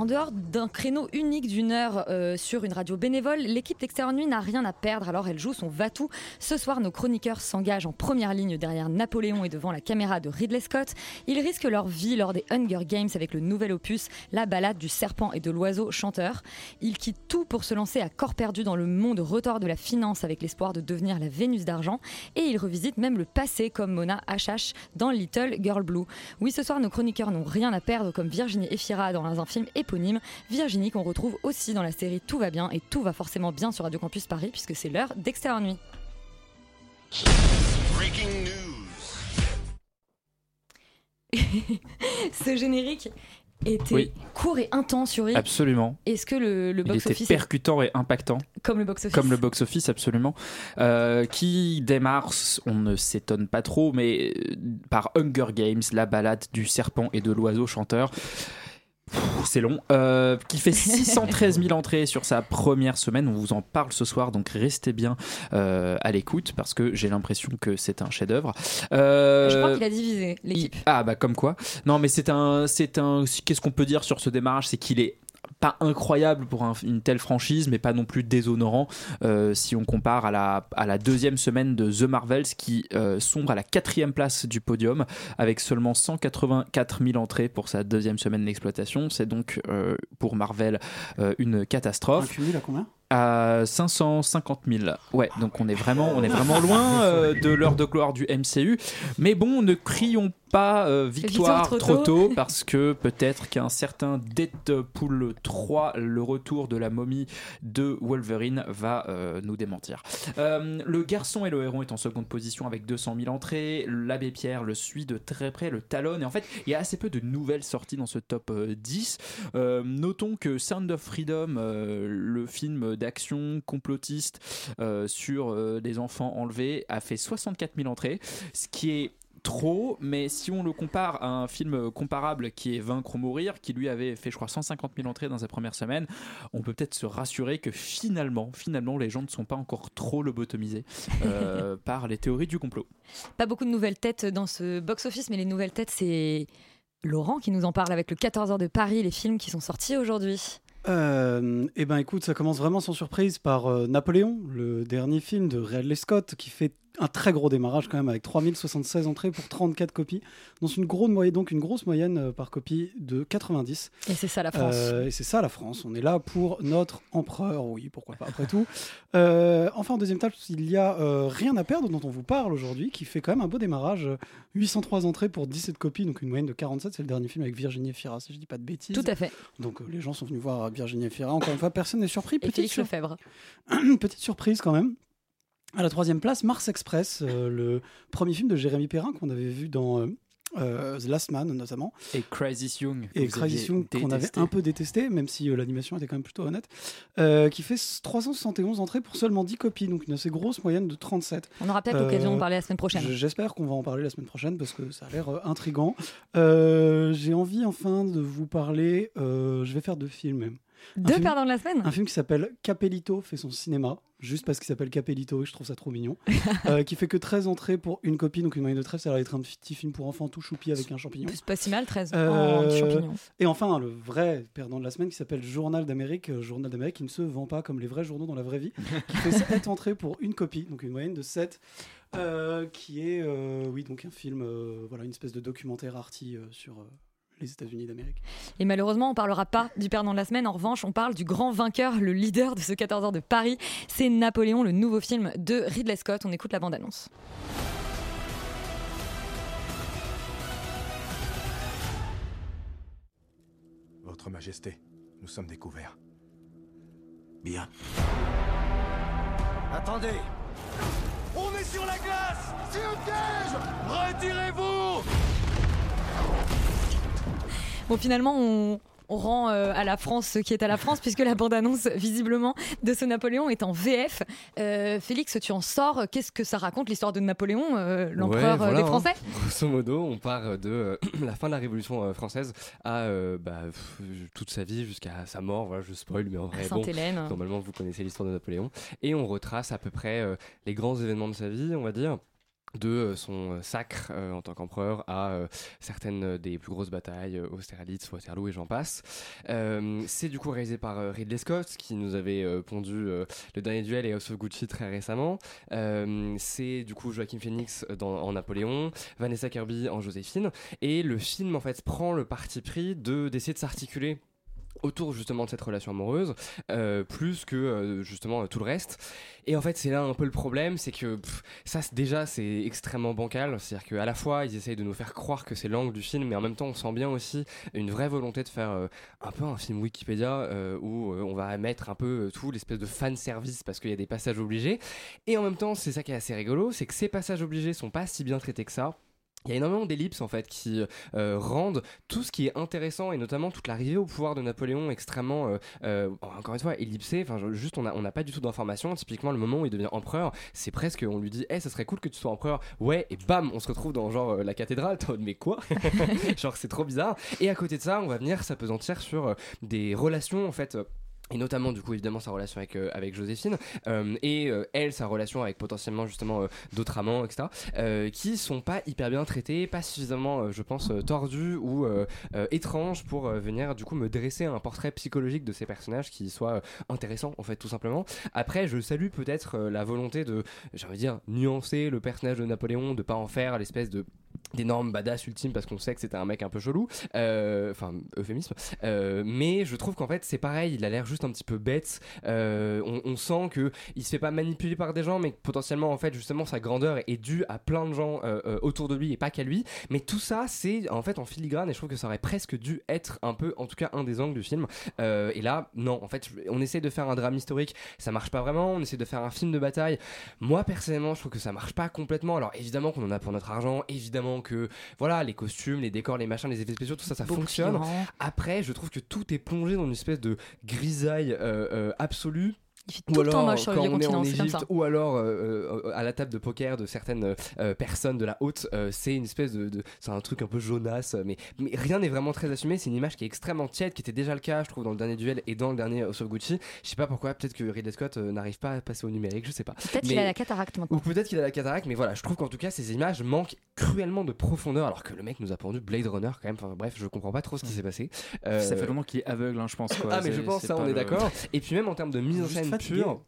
En dehors d'un créneau unique d'une heure euh, sur une radio bénévole, l'équipe d'Extérieur Nuit n'a rien à perdre, alors elle joue son va-tout. Ce soir, nos chroniqueurs s'engagent en première ligne derrière Napoléon et devant la caméra de Ridley Scott. Ils risquent leur vie lors des Hunger Games avec le nouvel opus, la balade du serpent et de l'oiseau chanteur. Ils quittent tout pour se lancer à corps perdu dans le monde retors de la finance avec l'espoir de devenir la Vénus d'argent. Et ils revisitent même le passé comme Mona HH dans Little Girl Blue. Oui, ce soir, nos chroniqueurs n'ont rien à perdre comme Virginie Efira dans un film éponyme. Virginie qu'on retrouve aussi dans la série Tout va bien et tout va forcément bien sur Radio Campus Paris puisque c'est l'heure d'Extérieur Nuit. Breaking news. Ce générique était Oui. court et intense, Yuri. Absolument. Est-ce que le, le Il était box-office, percutant et impactant, comme le box-office comme le box-office, absolument, euh, qui démarre, on ne s'étonne pas trop, mais euh, par Hunger Games, la balade du serpent et de l'oiseau chanteur. C'est long, euh, qui fait 613 000 entrées sur sa première semaine. On vous en parle ce soir, donc restez bien euh, à l'écoute parce que j'ai l'impression que c'est un chef-d'œuvre. Euh, Je crois qu'il a divisé l'équipe. Ah bah comme quoi. Non mais c'est un, c'est un. Qu'est-ce qu'on peut dire sur ce démarrage, c'est qu'il est pas incroyable pour un- une telle franchise, mais pas non plus déshonorant euh, si on compare à la, à la deuxième semaine de The Marvels qui euh, sombre à la quatrième place du podium avec seulement 184 000 entrées pour sa deuxième semaine d'exploitation. C'est donc euh, pour Marvel euh, une Un catastrophe cumul à combien? À 550 000. Ouais, donc on est vraiment, on est vraiment loin euh, de l'heure de gloire du MCU. Mais bon, ne crions pas euh, victoire, Victoire trop trop, tôt. tôt parce que peut-être qu'un certain Deadpool 3, le retour de la momie de Wolverine, va euh, nous démentir. Euh, le garçon et le héron est en seconde position avec 200 000 entrées. L'abbé Pierre le suit de très près, le talonne. Et en fait, il y a assez peu de nouvelles sorties dans ce top euh, 10. Euh, notons que Sound of Freedom, le film d'action complotiste sur des enfants enlevés, a fait 64 000 entrées, ce qui est trop, mais si on le compare à un film comparable qui est Vaincre ou mourir, qui lui avait fait je crois 150 000 entrées dans sa première semaine, on peut peut-être se rassurer que finalement, finalement les gens ne sont pas encore trop lobotomisés euh, par les théories du complot. Pas beaucoup de nouvelles têtes dans ce box-office, mais les nouvelles têtes, c'est Laurent qui nous en parle avec le 14h de Paris, les films qui sont sortis aujourd'hui. Euh, eh ben écoute, ça commence vraiment sans surprise par euh, Napoléon, le dernier film de Ridley Scott, qui fait un très gros démarrage quand même avec 3076 entrées pour 34 copies, dans une grosse moyenne, donc une grosse moyenne euh, par copie de 90. Et c'est ça la France. Euh, et c'est ça la France. On est là pour notre empereur, oui, pourquoi pas après tout. Euh, enfin, en deuxième table, il y a euh, Rien à perdre dont on vous parle aujourd'hui, qui fait quand même un beau démarrage. euh, 803 entrées pour 17 copies, donc une moyenne de 47. C'est le dernier film avec Virginie Efira, si je dis pas de bêtises. Tout à fait. Donc les gens sont venus voir Virginie Efira. Encore une fois, personne n'est surpris. Et Petite, sur-. Petite surprise quand même. À la troisième place, Mars Express, euh, le premier film de Jérémy Perrin qu'on avait vu dans euh, euh, The Last Man notamment. Et Crisis Young, Et Crisis Young qu'on avait un peu détesté, même si euh, l'animation était quand même plutôt honnête, euh, qui fait 371 entrées pour seulement 10 copies, donc une assez grosse moyenne de 37. On aura peut-être Euh, l'occasion de parler la semaine prochaine. Je- J'espère qu'on va en parler la semaine prochaine parce que ça a l'air euh, intrigant. Euh, J'ai envie enfin de vous parler, euh, je vais faire deux films même. Deux film- perdants de la semaine? Un film qui s'appelle Capellito fait son cinéma, juste parce qu'il s'appelle Capellito et je trouve ça trop mignon, euh, qui fait que 13 entrées pour une copie, donc une moyenne de 13, ça va être un petit film pour enfants tout choupi avec un champignon. C'est pas si mal, 13 Euh, en champignons. Et enfin, le vrai perdant de la semaine qui s'appelle Journal d'Amérique, euh, Journal d'Amérique qui ne se vend pas comme les vrais journaux dans la vraie vie, qui fait 7 entrées pour une copie, donc une moyenne de 7, euh, qui est, oui, donc un film, voilà, une espèce de documentaire arty sur les États-Unis d'Amérique. Et malheureusement, on parlera pas du perdant de la semaine. En revanche, on parle du grand vainqueur, le leader de ce 14 heures de Paris. C'est Napoléon, le nouveau film de Ridley Scott. On écoute la bande-annonce. Votre Majesté, nous sommes découverts. Bien. Attendez On est sur la glace C'est un piège Retirez-vous Bon, finalement, on, on rend euh, à la France ce qui est à la France, puisque la bande-annonce, visiblement, de ce Napoléon est en VF. Euh, Félix, tu en sors. Qu'est-ce que ça raconte, l'histoire de Napoléon, euh, l'empereur Ouais, voilà, des hein. Français? Grosso modo, on part de la fin de la Révolution française à bah, pff, toute sa vie jusqu'à sa mort. Voilà, je spoil, mais en vrai, bon, normalement, vous connaissez l'histoire de Napoléon. Et on retrace à peu près les grands événements de sa vie, on va dire de euh, son euh, sacre euh, en tant qu'empereur à certaines des plus grosses batailles, Austerlitz, Waterloo et j'en passe. C'est du coup réalisé par Ridley Scott qui nous avait pondu le dernier duel et House of Gucci très récemment. C'est du coup Joaquin Phoenix en Napoléon, Vanessa Kirby en Joséphine et le film en fait prend le parti pris de d'essayer de s'articuler autour justement de cette relation amoureuse euh, plus que euh, justement euh, tout le reste. Et en fait c'est là un peu le problème c'est que pff, ça déjà c'est extrêmement bancal. C'est à dire qu'à la fois ils essayent de nous faire croire que c'est l'angle du film mais en même temps on sent bien aussi une vraie volonté de faire un peu un film Wikipédia où on va mettre un peu tout l'espèce de fan service parce qu'il y a des passages obligés. Et en même temps c'est ça qui est assez rigolo c'est que ces passages obligés sont pas si bien traités que ça il y a énormément d'ellipses en fait qui euh, rendent tout ce qui est intéressant et notamment toute l'arrivée au pouvoir de Napoléon extrêmement euh, euh, encore une fois ellipsée enfin juste on a on n'a pas du tout d'informations. Typiquement le moment où il devient empereur c'est presque on lui dit eh ça serait cool que tu sois empereur. Ouais et bam on se retrouve dans genre la cathédrale. Mais quoi genre c'est trop bizarre. Et à côté de ça on va venir s'apesantir sur des relations en fait et notamment du coup évidemment sa relation avec euh, Joséphine euh, et euh, elle sa relation avec potentiellement justement d'autres amants etc qui sont pas hyper bien traités pas suffisamment je pense tordus ou étranges pour venir du coup me dresser un portrait psychologique de ces personnages qui soit intéressant en fait tout simplement. Après je salue peut-être la volonté de j'ai envie de dire nuancer le personnage de Napoléon de pas en faire l'espèce de d'énorme badass ultime parce qu'on sait que c'était un mec un peu chelou. Euh, enfin euphémisme. Euh, mais je trouve qu'en fait c'est pareil il a l'air juste un petit peu bête. Euh, on, sent que il se fait pas manipuler par des gens mais potentiellement en fait justement sa grandeur est due à plein de gens autour de lui et pas qu'à lui. Mais tout ça c'est en fait en filigrane et je trouve que ça aurait presque dû être un peu en tout cas un des angles du film. Et là non en fait on essaie de faire un drame historique. Ça marche pas vraiment. On essaie de faire un film de bataille. Moi personnellement je trouve que ça marche pas complètement. Alors évidemment qu'on en a pour notre argent. Évidemment que voilà les costumes les décors les machins les effets spéciaux tout ça ça fonctionne. après je trouve que tout est plongé dans une espèce de grisaille euh, euh, absolue Il fait ou tout le temps alors, moche sur quand les on est en continents, c'est comme Égypte, ça. ou alors euh, euh, à la table de poker de certaines euh, personnes de la haute, euh, c'est une espèce de, de- c'est un truc un peu jaunasse, mais, mais rien n'est vraiment très assumé. C'est une image qui est extrêmement tiède, qui était déjà le cas, je trouve, dans le dernier duel et dans le dernier House of Gucci. Je sais pas pourquoi, peut-être que Ridley Scott euh, n'arrive pas à passer au numérique, je sais pas. Peut-être qu'il a la cataracte maintenant. ou peut-être qu'il a la cataracte, mais voilà, je trouve qu'en tout cas, ces images manquent cruellement de profondeur, alors que le mec nous a pendu Blade Runner quand même. Enfin bref, je comprends pas trop ce qui s'est passé. Ça fait longtemps qu'il est aveugle, hein, je pense. quoi. ah mais je pense ça on est le- d'accord. Et puis même en termes de mise en scène fatigué. pure.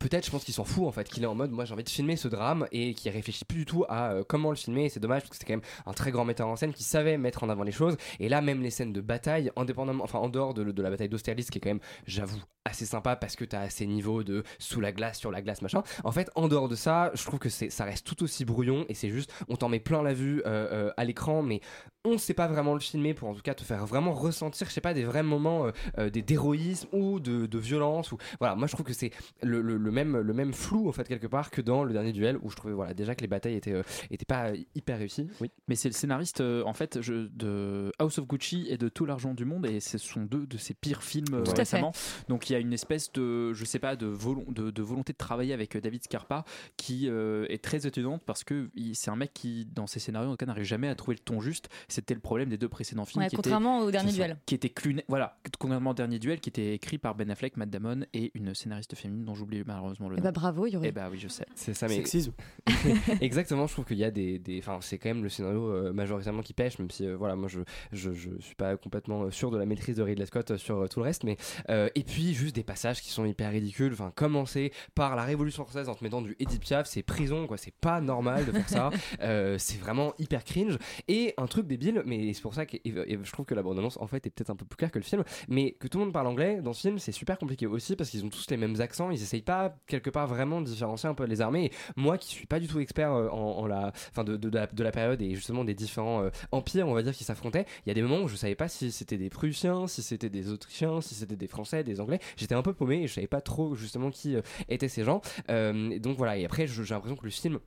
Peut-être, je pense qu'il s'en fout en fait, qu'il est en mode moi j'ai envie de filmer ce drame et qui réfléchit plus du tout à euh, comment le filmer. C'est dommage parce que c'était quand même un très grand metteur en scène qui savait mettre en avant les choses. Et là, même les scènes de bataille, indépendamment, enfin en dehors de, la bataille d'Austerlitz, qui est quand même, j'avoue, assez sympa parce que t'as assez niveaux de sous la glace, sur la glace, machin. En fait, en dehors de ça, je trouve que c'est, ça reste tout aussi brouillon et c'est juste, on t'en met plein la vue euh, euh, à l'écran, mais on sait pas vraiment le filmer pour en tout cas te faire vraiment ressentir, je sais pas, des vrais moments d'héroïsme ou de, violence. Ou voilà, moi je trouve que c'est le- le même le même flou en fait quelque part que dans le dernier duel où je trouvais voilà déjà que les batailles étaient euh, étaient pas hyper réussies. Oui. Mais c'est le scénariste euh, en fait je- de House of Gucci et de Tout l'argent du monde et ce sont deux de ses pires films euh, Tout à fait. récemment. Donc il y a une espèce de je sais pas de, volon- de, de volonté de travailler avec euh, David Scarpa qui euh, est très étonnante parce que c'est un mec qui dans ses scénarios en tout cas n'arrive jamais à trouver le ton juste. C'était le problème des deux précédents films. Ouais, qui étaient- contrairement au dernier duel. qui était cluné, voilà, contrairement au dernier duel qui était écrit par Ben Affleck, Matt Damon et une scénariste féminine dont j'oublie malheureusement le Eh nom. bah, bravo, Yuri. Eh bah oui, je sais. C'est ça, mais Sexisme. Exactement, je trouve qu'il y a des, des- enfin, c'est quand même le scénario euh, majoritairement qui pêche, même si euh, voilà, moi je, je je suis pas complètement euh, sûr de la maîtrise de Ridley Scott sur euh, tout le reste, mais euh, et puis juste des passages qui sont hyper ridicules. Enfin, commencer par la Révolution française en te mettant du Edith Piaf, c'est prison quoi, c'est pas normal de faire ça. Euh, c'est vraiment hyper cringe et un truc débile, mais c'est pour ça que et- et je trouve que la bande-annonce en fait est peut-être un peu plus claire que le film, mais que tout le monde parle anglais dans ce film, c'est super compliqué aussi parce qu'ils ont tous les mêmes accents, ils essayent pas quelque part vraiment différencier un peu les armées. Et moi qui suis pas du tout expert euh, en, la, enfin de, de, la, de la période et justement des différents euh, empires, on va dire, qui s'affrontaient, il y a des moments où je savais pas si c'était des Prussiens, si c'était des Autrichiens, si c'était des Français, des Anglais. J'étais un peu paumé et je savais pas trop justement qui euh, étaient ces gens. Et donc voilà. Et après, j'ai l'impression que le film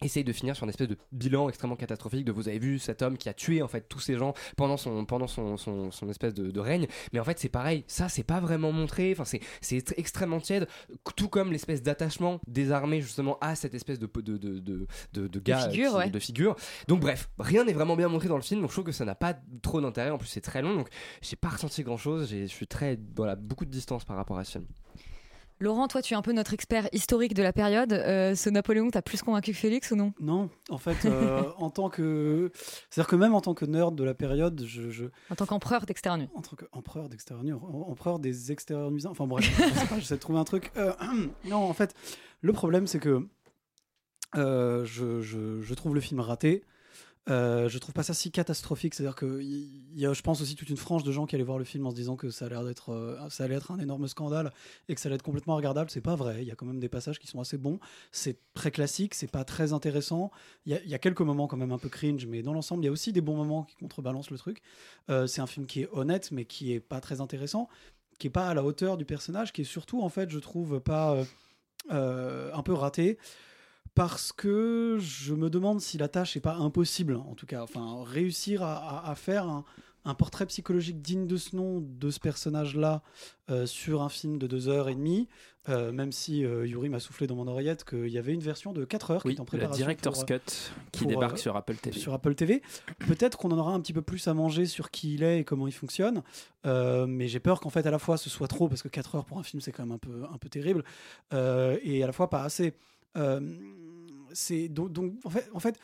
essaye de finir sur une espèce de bilan extrêmement catastrophique de vous avez vu cet homme qui a tué en fait tous ces gens pendant son pendant son, son, son espèce de, de règne. Mais en fait c'est pareil. Ça c'est pas vraiment montré. Enfin c'est c'est ext- extrêmement tiède. Tout comme l'espèce d'attachement des armées justement à cette espèce de de de de, de, de gars figure, qui- ouais. de figure. Donc bref rien n'est vraiment bien montré dans le film. Donc je trouve que ça n'a pas trop d'intérêt. En plus c'est très long. Donc j'ai pas ressenti grand chose je suis très voilà beaucoup de distance par rapport à ce film Laurent, toi, tu es un peu notre expert historique de la période. Euh, ce Napoléon, t'as plus convaincu que Félix ou non? Non, en fait, euh, en tant que. C'est-à-dire que même en tant que nerd de la période, je. je- En tant qu'empereur d'extérieur. En tant qu'empereur d'extérieur empereur des extérieurs nuisants. Enfin bref, je sais pas, j'essaie de trouver un truc. Euh, non, en fait, le problème, c'est que je, je- je trouve le film raté. Euh, je trouve pas ça si catastrophique. C'est-à-dire que il y a, je pense aussi toute une frange de gens qui allaient voir le film en se disant que ça allait être, euh, ça allait être un énorme scandale et que ça allait être complètement regardable. C'est pas vrai. Il y a quand même des passages qui sont assez bons. C'est très classique. C'est pas très intéressant. Il y, a, a quelques moments quand même un peu cringe, mais dans l'ensemble, il y a aussi des bons moments qui contrebalancent le truc. Euh, c'est un film qui est honnête, mais qui est pas très intéressant, qui est pas à la hauteur du personnage, qui est surtout en fait, je trouve pas euh, un peu raté parce que je me demande si la tâche n'est pas impossible, en tout cas. Enfin, réussir à, à- à faire un, un portrait psychologique digne de ce nom, de ce personnage-là, euh, sur un film de deux heures et demie, euh, même si euh, Yuri m'a soufflé dans mon oreillette qu'il y avait une version de 4 heures qui est en préparation. Director's pour, euh, Cut qui pour, débarque sur Apple TV. sur Apple TV. Peut-être qu'on en aura un petit peu plus à manger sur qui il est et comment il fonctionne, mais j'ai peur qu'en fait à la fois ce soit trop parce que 4 heures pour un film c'est quand même un peu un peu terrible et à la fois pas assez. Euh, c'est donc, donc, en fait en fait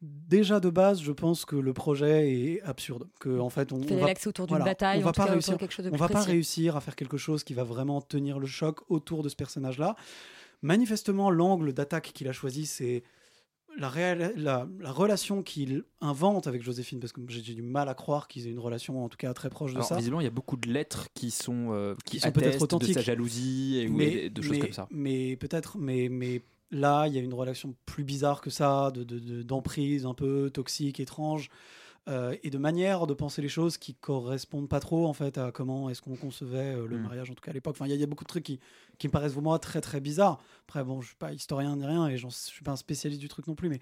déjà de base je pense que le projet est absurde que en fait on, va autour d'une bataille, on va pas cas, réussir quelque chose de on va pas réussir à faire quelque chose qui va vraiment tenir le choc autour de ce personnage là manifestement l'angle d'attaque qu'il a choisi c'est la, la, la relation qu'il invente avec Joséphine, parce que j'ai du mal à croire qu'ils aient une relation en tout cas très proche de Alors, ça. visiblement, il y a beaucoup de lettres qui sont, euh, qui, Qui sont peut-être attestent de authentiques. sa jalousie et, ou- et de choses mais- comme ça. Mais peut-être, mais, mais là, il y a une relation plus bizarre que ça, de- de- de- d'emprise un peu toxique, étrange, euh, et de manière de penser les choses qui correspondent pas trop en fait à comment est-ce qu'on concevait euh, le Mm. mariage en tout cas à l'époque. Enfin, il y, a- il y a beaucoup de trucs qui, qui me paraissent vraiment très très bizarres. Après, bon, je suis pas historien ni rien et je suis pas un spécialiste du truc non plus, mais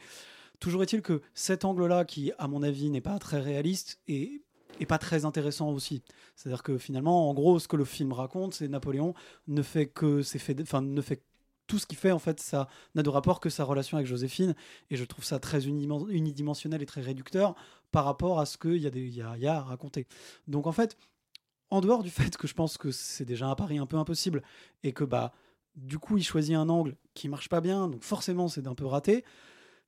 toujours est-il que cet angle-là, qui à mon avis n'est pas très réaliste et et pas très intéressant aussi. C'est-à-dire que finalement, en gros, ce que le film raconte, c'est Napoléon ne fait que ses faits, enfin ne fait tout ce qu'il fait en fait, ça n'a de rapport que sa relation avec Joséphine, et je trouve ça très unidimen- unidimensionnel et très réducteur par rapport à ce qu'il y, a y, a, à raconter. Donc en fait, en dehors du fait que je pense que c'est déjà un pari un peu impossible et que bah du coup il choisit un angle qui marche pas bien, donc forcément c'est un peu raté.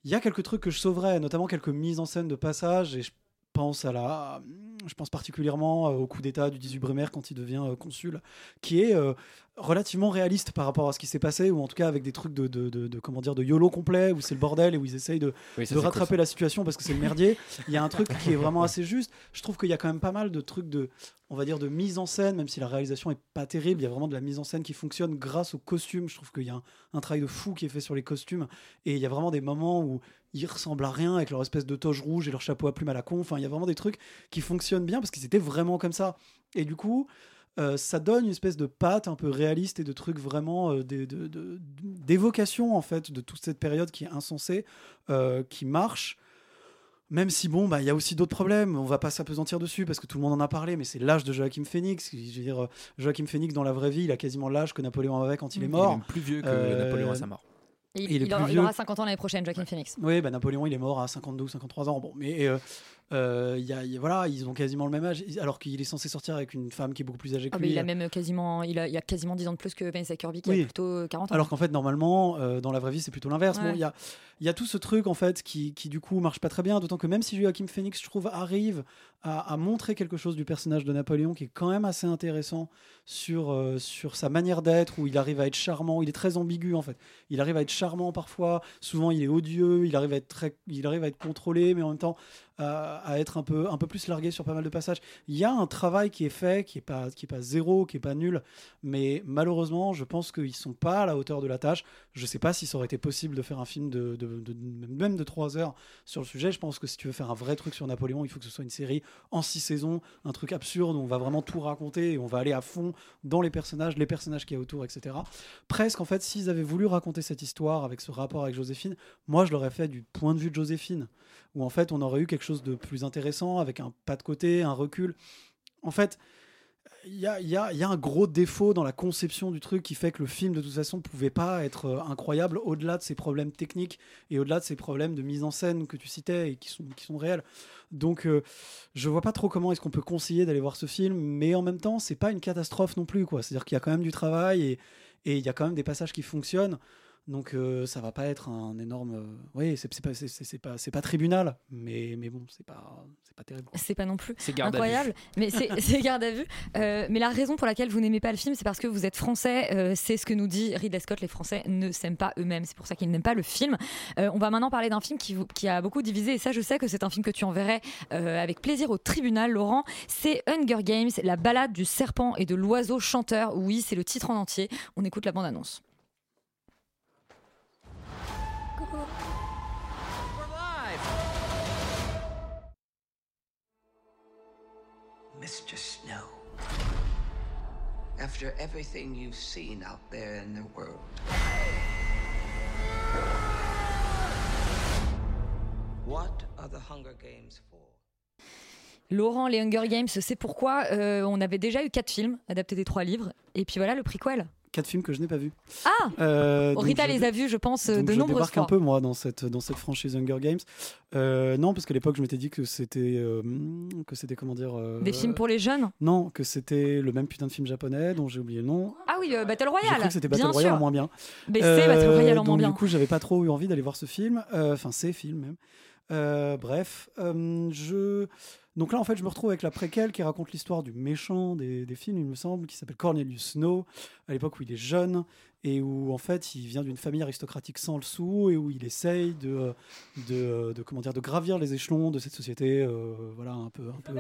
Il y a quelques trucs que je sauverais, notamment quelques mises en scène de passage et je pense à la, je pense particulièrement euh, au coup d'état du 18 Brumaire quand il devient euh, consul, qui est euh, relativement réaliste par rapport à ce qui s'est passé, ou en tout cas avec des trucs de, de, de- de- comment dire de YOLO complet où c'est le bordel et où ils essayent de, Oui, ça, rattraper cool, la situation parce que c'est le merdier. Il y a un truc qui est vraiment assez juste. Je trouve qu'il y a quand même pas mal de trucs de, on va dire, de mise en scène, même si la réalisation est pas terrible. Il y a vraiment de la mise en scène qui fonctionne grâce aux costumes. Je trouve qu'il y a un, un travail de fou qui est fait sur les costumes et il y a vraiment des moments où ils ressemblent à rien avec leur espèce de toge rouge et leur chapeau à plumes à la con. Enfin, il y a vraiment des trucs qui fonctionnent bien parce qu'ils étaient vraiment comme ça. Et du coup, euh, ça donne une espèce de patte un peu réaliste et de trucs vraiment euh, d'évocation en fait de toute cette période qui est insensée, euh, qui marche. Même si bon, bah il y a aussi d'autres problèmes. On va pas s'apesantir dessus parce que tout le monde en a parlé, mais c'est l'âge de Joachim Phoenix. Je veux dire, Joachim Phoenix dans la vraie vie, il a quasiment l'âge que Napoléon avait quand il est Il est mort. même plus vieux que Napoléon à sa mort. Il, il est il aura, plus il aura vieux. 50 ans l'année prochaine, Joaquin Phoenix. Oui, bah, Napoléon, il est mort à 52 ou 53 ans. Bon, mais euh, Euh, y a, il y a- voilà, ils ont quasiment le même âge, alors qu'il est censé sortir avec une femme qui est beaucoup plus âgée que Ah, mais lui. il a même quasiment, il a, il a quasiment 10 ans de plus que Vanessa Kirby qui Oui. a plutôt 40 ans. Alors qu'en fait, normalement, euh, dans la vraie vie, c'est plutôt l'inverse. Ouais. il y a, y a tout ce truc, en fait, qui, qui du coup marche pas très bien. D'autant que même si Joachim Phoenix, je trouve, arrive à, à montrer quelque chose du personnage de Napoléon qui est quand même assez intéressant sur, euh, sur sa manière d'être, où il arrive à être charmant. Il est très ambigu, en fait. Il arrive à être charmant parfois. Souvent, il est odieux. Il arrive à être, très, il arrive à être contrôlé, mais en même temps, à, être un peu, un peu plus largué sur pas mal de passages. Il y a un travail qui est fait, qui est pas, pas zéro, qui est pas nul, mais malheureusement, je pense qu'ils sont pas à la hauteur de la tâche. Je sais pas si ça aurait été possible de faire un film de- même de 3 heures sur le sujet. Je pense que si tu veux faire un vrai truc sur Napoléon, il faut que ce soit une série en 6 saisons, un truc absurde où on va vraiment tout raconter et on va aller à fond dans les personnages, les personnages qu'il y a autour, etc. Presque, en fait, s'ils avaient voulu raconter cette histoire avec ce rapport avec Joséphine, moi, je l'aurais fait du point de vue de Joséphine, où en fait, on aurait eu quelque chose de plus intéressant avec un pas de côté, un recul. En fait, il y a, un gros défaut dans la conception du truc qui fait que le film, de toute façon, pouvait pas être euh, incroyable au-delà de ses problèmes techniques et au-delà de ses problèmes de mise en scène que tu citais et qui sont, qui sont réels. Donc, euh, je vois pas trop comment est-ce qu'on peut conseiller d'aller voir ce film, mais en même temps, c'est pas une catastrophe non plus, quoi. C'est-à-dire qu'il y a quand même du travail et et il y a quand même des passages qui fonctionnent. Donc euh, ça va pas être un énorme. euh, oui, c'est c'est pas, c'est- pas, c'est pas tribunal, mais, mais bon, c'est pas, c'est pas terrible. C'est pas non plus C'est garde à vue. incroyable, mais c'est garde à vue. Euh, mais la raison pour laquelle vous n'aimez pas le film, c'est parce que vous êtes français. euh, c'est ce que nous dit Ridley Scott. Les Français ne s'aiment pas eux-mêmes. C'est pour ça qu'ils n'aiment pas le film. Euh, on va maintenant parler d'un film qui, vous- qui a beaucoup divisé. Et ça, je sais que c'est un film que tu enverrais euh, avec plaisir au tribunal, Laurent. C'est Hunger Games, la balade du serpent et de l'oiseau chanteur. Oui, c'est le titre en entier. On écoute la bande-annonce. Mr. Snow, after everything you've seen out there in the world, what are the Hunger Games for? Laurent, les Hunger Games, c'est pourquoi euh, on avait déjà eu quatre films adaptés des trois livres. Et puis voilà le prequel. Quatre films que je n'ai pas vus. Ah Euh, Rita je- les a vus, je pense, donc de je nombreuses débarque fois. un peu moi dans cette dans cette franchise Hunger Games. Euh, non, parce qu'à l'époque je m'étais dit que c'était euh, que c'était comment dire. euh, Des films pour les jeunes Non, que c'était le même putain de film japonais dont j'ai oublié le nom. Ah oui, Battle Royale. cru que c'était Battle bien Royale sûr. en moins bien. Mais c'est Battle Royale en donc moins bien. Du coup, j'avais pas trop eu envie d'aller voir ce film. Enfin, ces films même. Bref, je. Donc là, en fait, je me retrouve avec la préquelle qui raconte l'histoire du méchant des, des films, il me semble, qui s'appelle Cornelius Snow, à l'époque où il est jeune et où en fait il vient d'une famille aristocratique sans le sou et où il essaye de, de, de, comment dire, de gravir les échelons de cette société, euh, voilà, un peu, un peu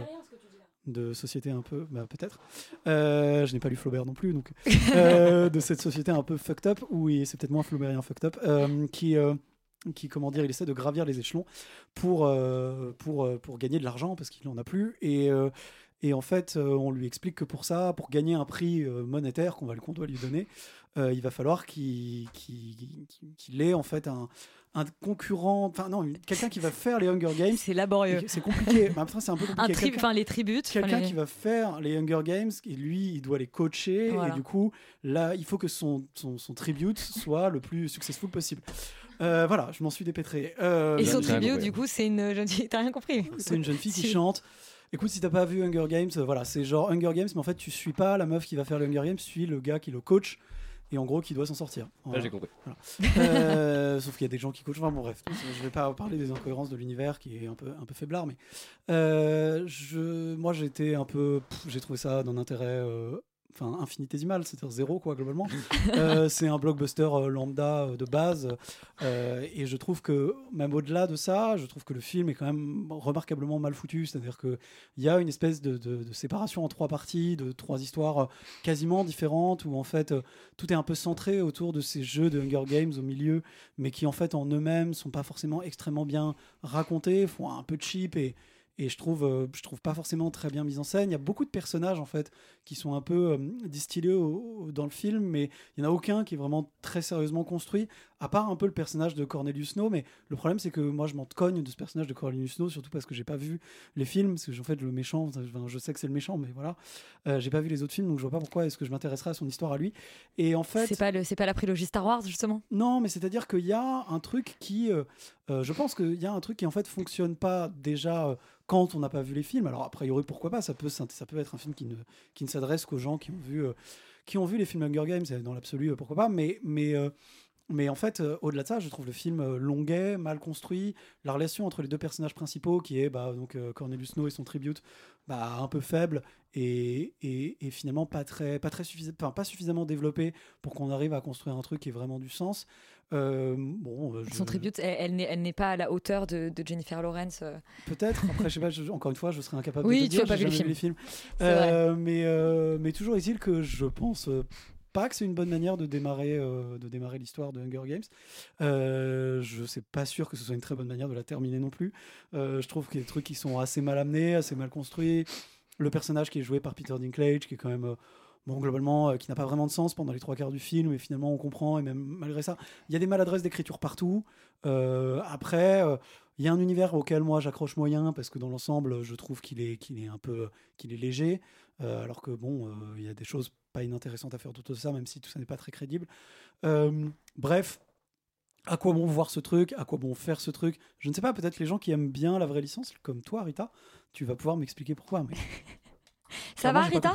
de société un peu, bah, peut-être. Euh, je n'ai pas lu Flaubert non plus, donc euh, de cette société un peu fucked up, où il- c'est peut-être moins Flaubertien fucked up, euh, qui, qui, comment dire, il essaie de gravir les échelons pour, euh, pour, euh, pour gagner de l'argent parce qu'il n'en a plus. Et, euh, et en fait, on lui explique que pour ça, pour gagner un prix monétaire qu'on va qu'on doit lui donner, euh, il va falloir qu'il qu'il ait en fait un, un concurrent, enfin non, quelqu'un qui va faire les Hunger Games. C'est laborieux. C'est compliqué. Mais après, c'est un peu compliqué. Enfin, les tributes. Quelqu'un les- qui va faire les Hunger Games et lui, il doit les coacher. Voilà. Et du coup, là, il faut que son, son, son tribute soit le plus successful possible. Euh, voilà, je m'en suis dépêtré. Euh, Et son tribut, du coup, c'est une jeune fille. T'as rien compris c'est une jeune fille qui chante. Écoute, si t'as pas vu Hunger Games, euh, voilà, c'est genre Hunger Games, mais en fait, tu suis pas la meuf qui va faire le Hunger Games, tu suis le gars qui le coach et en gros qui doit s'en sortir. Voilà. j'ai compris. Voilà. Euh, sauf qu'il y a des gens qui coachent. Enfin bon, bref, je vais pas parler des incohérences de l'univers qui est un peu un peu faiblard, mais euh, je, moi j'ai été un peu, j'ai trouvé ça d'un intérêt. euh, Enfin, infinitésimal, c'est-à-dire zéro, quoi, globalement. Euh, c'est un blockbuster euh, lambda euh, de base. et je trouve que, même au-delà de ça, je trouve que le film est quand même remarquablement mal foutu. C'est-à-dire qu'il y a une espèce de, séparation en trois parties, de trois histoires quasiment différentes, où en fait, tout est un peu centré autour de ces jeux de Hunger Games au milieu, mais qui en fait en eux-mêmes sont pas forcément extrêmement bien racontés, font un peu cheap et et je trouve, euh, je trouve pas forcément très bien mis en scène. Il y a beaucoup de personnages en fait qui sont un peu euh, distillés dans le film, mais il y en a aucun qui est vraiment très sérieusement construit, à part un peu le personnage de Cornelius Snow. Mais le problème c'est que moi je m'en cogne de ce personnage de Cornelius Snow, surtout parce que j'ai pas vu les films, parce que en fait le méchant, enfin, je sais que c'est le méchant, mais voilà, Euh, j'ai pas vu les autres films, donc je vois pas pourquoi est-ce que je m'intéresserais à son histoire à lui. Et en fait, C'est pas, le- c'est pas la prélogie Star Wars, justement? Non, mais c'est-à-dire qu'il y a un truc qui, euh, euh, je pense qu'il y a un truc qui en fait fonctionne pas déjà euh, quand on n'a pas vu les films. Alors a priori pourquoi pas, ça peut ça peut être un film qui ne qui ne s'adresse qu'aux gens qui ont vu qui ont vu les films Hunger Games. Dans l'absolu pourquoi pas, mais mais euh, mais en fait, euh, au-delà de ça, je trouve le film euh, longuet, mal construit. La relation entre les deux personnages principaux, qui est bah, donc euh, Cornelius Snow et son tribute, bah, un peu faible et, et, et finalement pas très, pas très enfin, pas suffisamment développé pour qu'on arrive à construire un truc qui ait vraiment du sens. Bon, je- Son tribute, elle, elle n'est- pas à la hauteur de, de Jennifer Lawrence. Peut-être. Après, je sais pas. je- encore une fois, je serais incapable Oui, de te tu dire. pas vu le film. C'est Euh, mais mais toujours est-il que je pense pas que c'est une bonne manière de démarrer euh, démarrer l'histoire de Hunger Games. Euh, je sais pas sûr que ce soit une très bonne manière de la terminer non plus. Euh, je trouve qu'il y a des trucs qui sont assez mal amenés, assez mal construits. Le personnage qui est joué par Peter Dinklage, qui est quand même euh, bon globalement qui n'a pas vraiment de sens pendant les trois quarts du film, et finalement on comprend et même malgré ça, il y a des maladresses d'écriture partout. Après. il y a un univers auquel moi j'accroche moyen parce que dans l'ensemble je trouve qu'il est, est un peu qu'il est léger alors que bon il y a des choses pas inintéressantes à faire de ça même si tout ça n'est pas très crédible. Euh, bref à quoi bon voir ce truc? À quoi bon faire ce truc? Je ne sais pas peut-être les gens qui aiment bien la vraie licence comme toi Rita tu vas pouvoir m'expliquer pourquoi mais Ça va, Rita?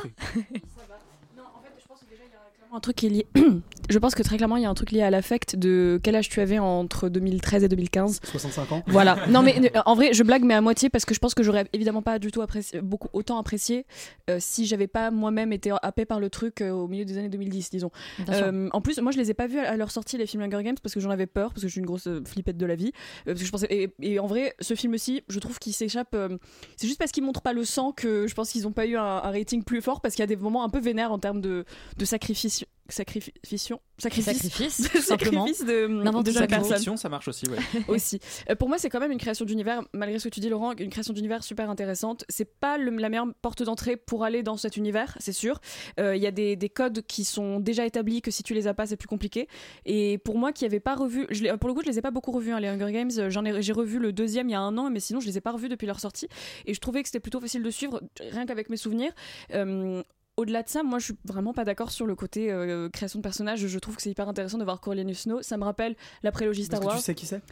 Un truc qui est lié. je pense que très clairement, il y a un truc lié à l'affect de quel âge tu avais entre 2013 et 2015. 65 ans Voilà. Non, mais euh, en vrai, je blague, mais à moitié parce que je pense que j'aurais évidemment pas du tout apprécié, beaucoup autant apprécié euh, si j'avais pas moi-même été happé par le truc euh, au milieu des années 2010, disons. Euh, en plus, moi, je les ai pas vus à leur sortie les films Hunger Games parce que j'en avais peur, parce que je suis une grosse flippette de la vie. Euh, parce que je pensais et, et en vrai, ce film-ci, je trouve qu'il s'échappe. euh, c'est juste parce qu'il montre pas le sang que je pense qu'ils ont pas eu un, un rating plus fort parce qu'il y a des moments un peu vénères en termes de, de sacrifice. Sacrification Sacrifice. Sacrifice, simplement. sacrifice de, N'importe de personnes. Sacrification, ça marche aussi, ouais. aussi. Euh, pour moi, c'est quand même une création d'univers, malgré ce que tu dis, Laurent, une création d'univers super intéressante. C'est pas le- la meilleure porte d'entrée pour aller dans cet univers, c'est sûr. Euh, Il y a des, des codes qui sont déjà établis, que si tu les as pas, c'est plus compliqué. Et pour moi, qui avait pas revu, je pour le coup, je les ai pas beaucoup revus, hein, les Hunger Games. Euh, J'en ai, j'ai revu le deuxième il y a un an, mais sinon, je les ai pas revus depuis leur sortie. Et je trouvais que c'était plutôt facile de suivre, rien qu'avec mes souvenirs. Euh, au-delà de ça, moi je suis vraiment pas d'accord sur le côté euh, création de personnages. Je trouve que c'est hyper intéressant de voir Coriolanus Snow. Ça me rappelle la prélogie Star Wars. tu sais qui c'est?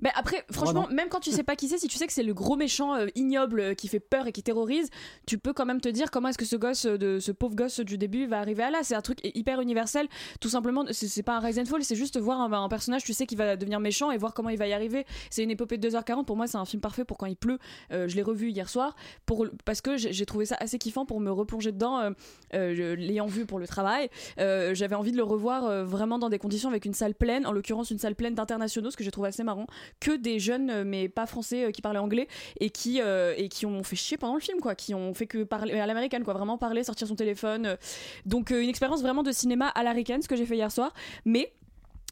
Mais après, franchement, même quand tu sais pas qui c'est, si tu sais que c'est le gros méchant euh, ignoble euh, qui fait peur et qui terrorise, tu peux quand même te dire comment est-ce que ce gosse, euh, de, ce pauvre gosse du début va arriver à là. C'est un truc hyper universel. Tout simplement, c'est pas un Rise and Fall, c'est juste voir un, un personnage, tu sais, qui va devenir méchant et voir comment il va y arriver. C'est une épopée de 2h40. Pour moi, c'est un film parfait pour quand il pleut. Euh, je l'ai revu hier soir pour, parce que j'ai trouvé ça assez kiffant pour me replonger dedans, l'ayant vu pour le travail. J'avais envie de le revoir vraiment dans des conditions avec une salle pleine, en l'occurrence une salle pleine d'internationaux, ce que j'ai trouvé assez marrant, que des jeunes euh, mais pas français euh, qui parlaient anglais et qui euh, et qui ont fait chier pendant le film quoi, qui ont fait que parler à l'américaine quoi, vraiment parler, sortir son téléphone. donc une expérience vraiment de cinéma à l'américaine, ce que j'ai fait hier soir, mais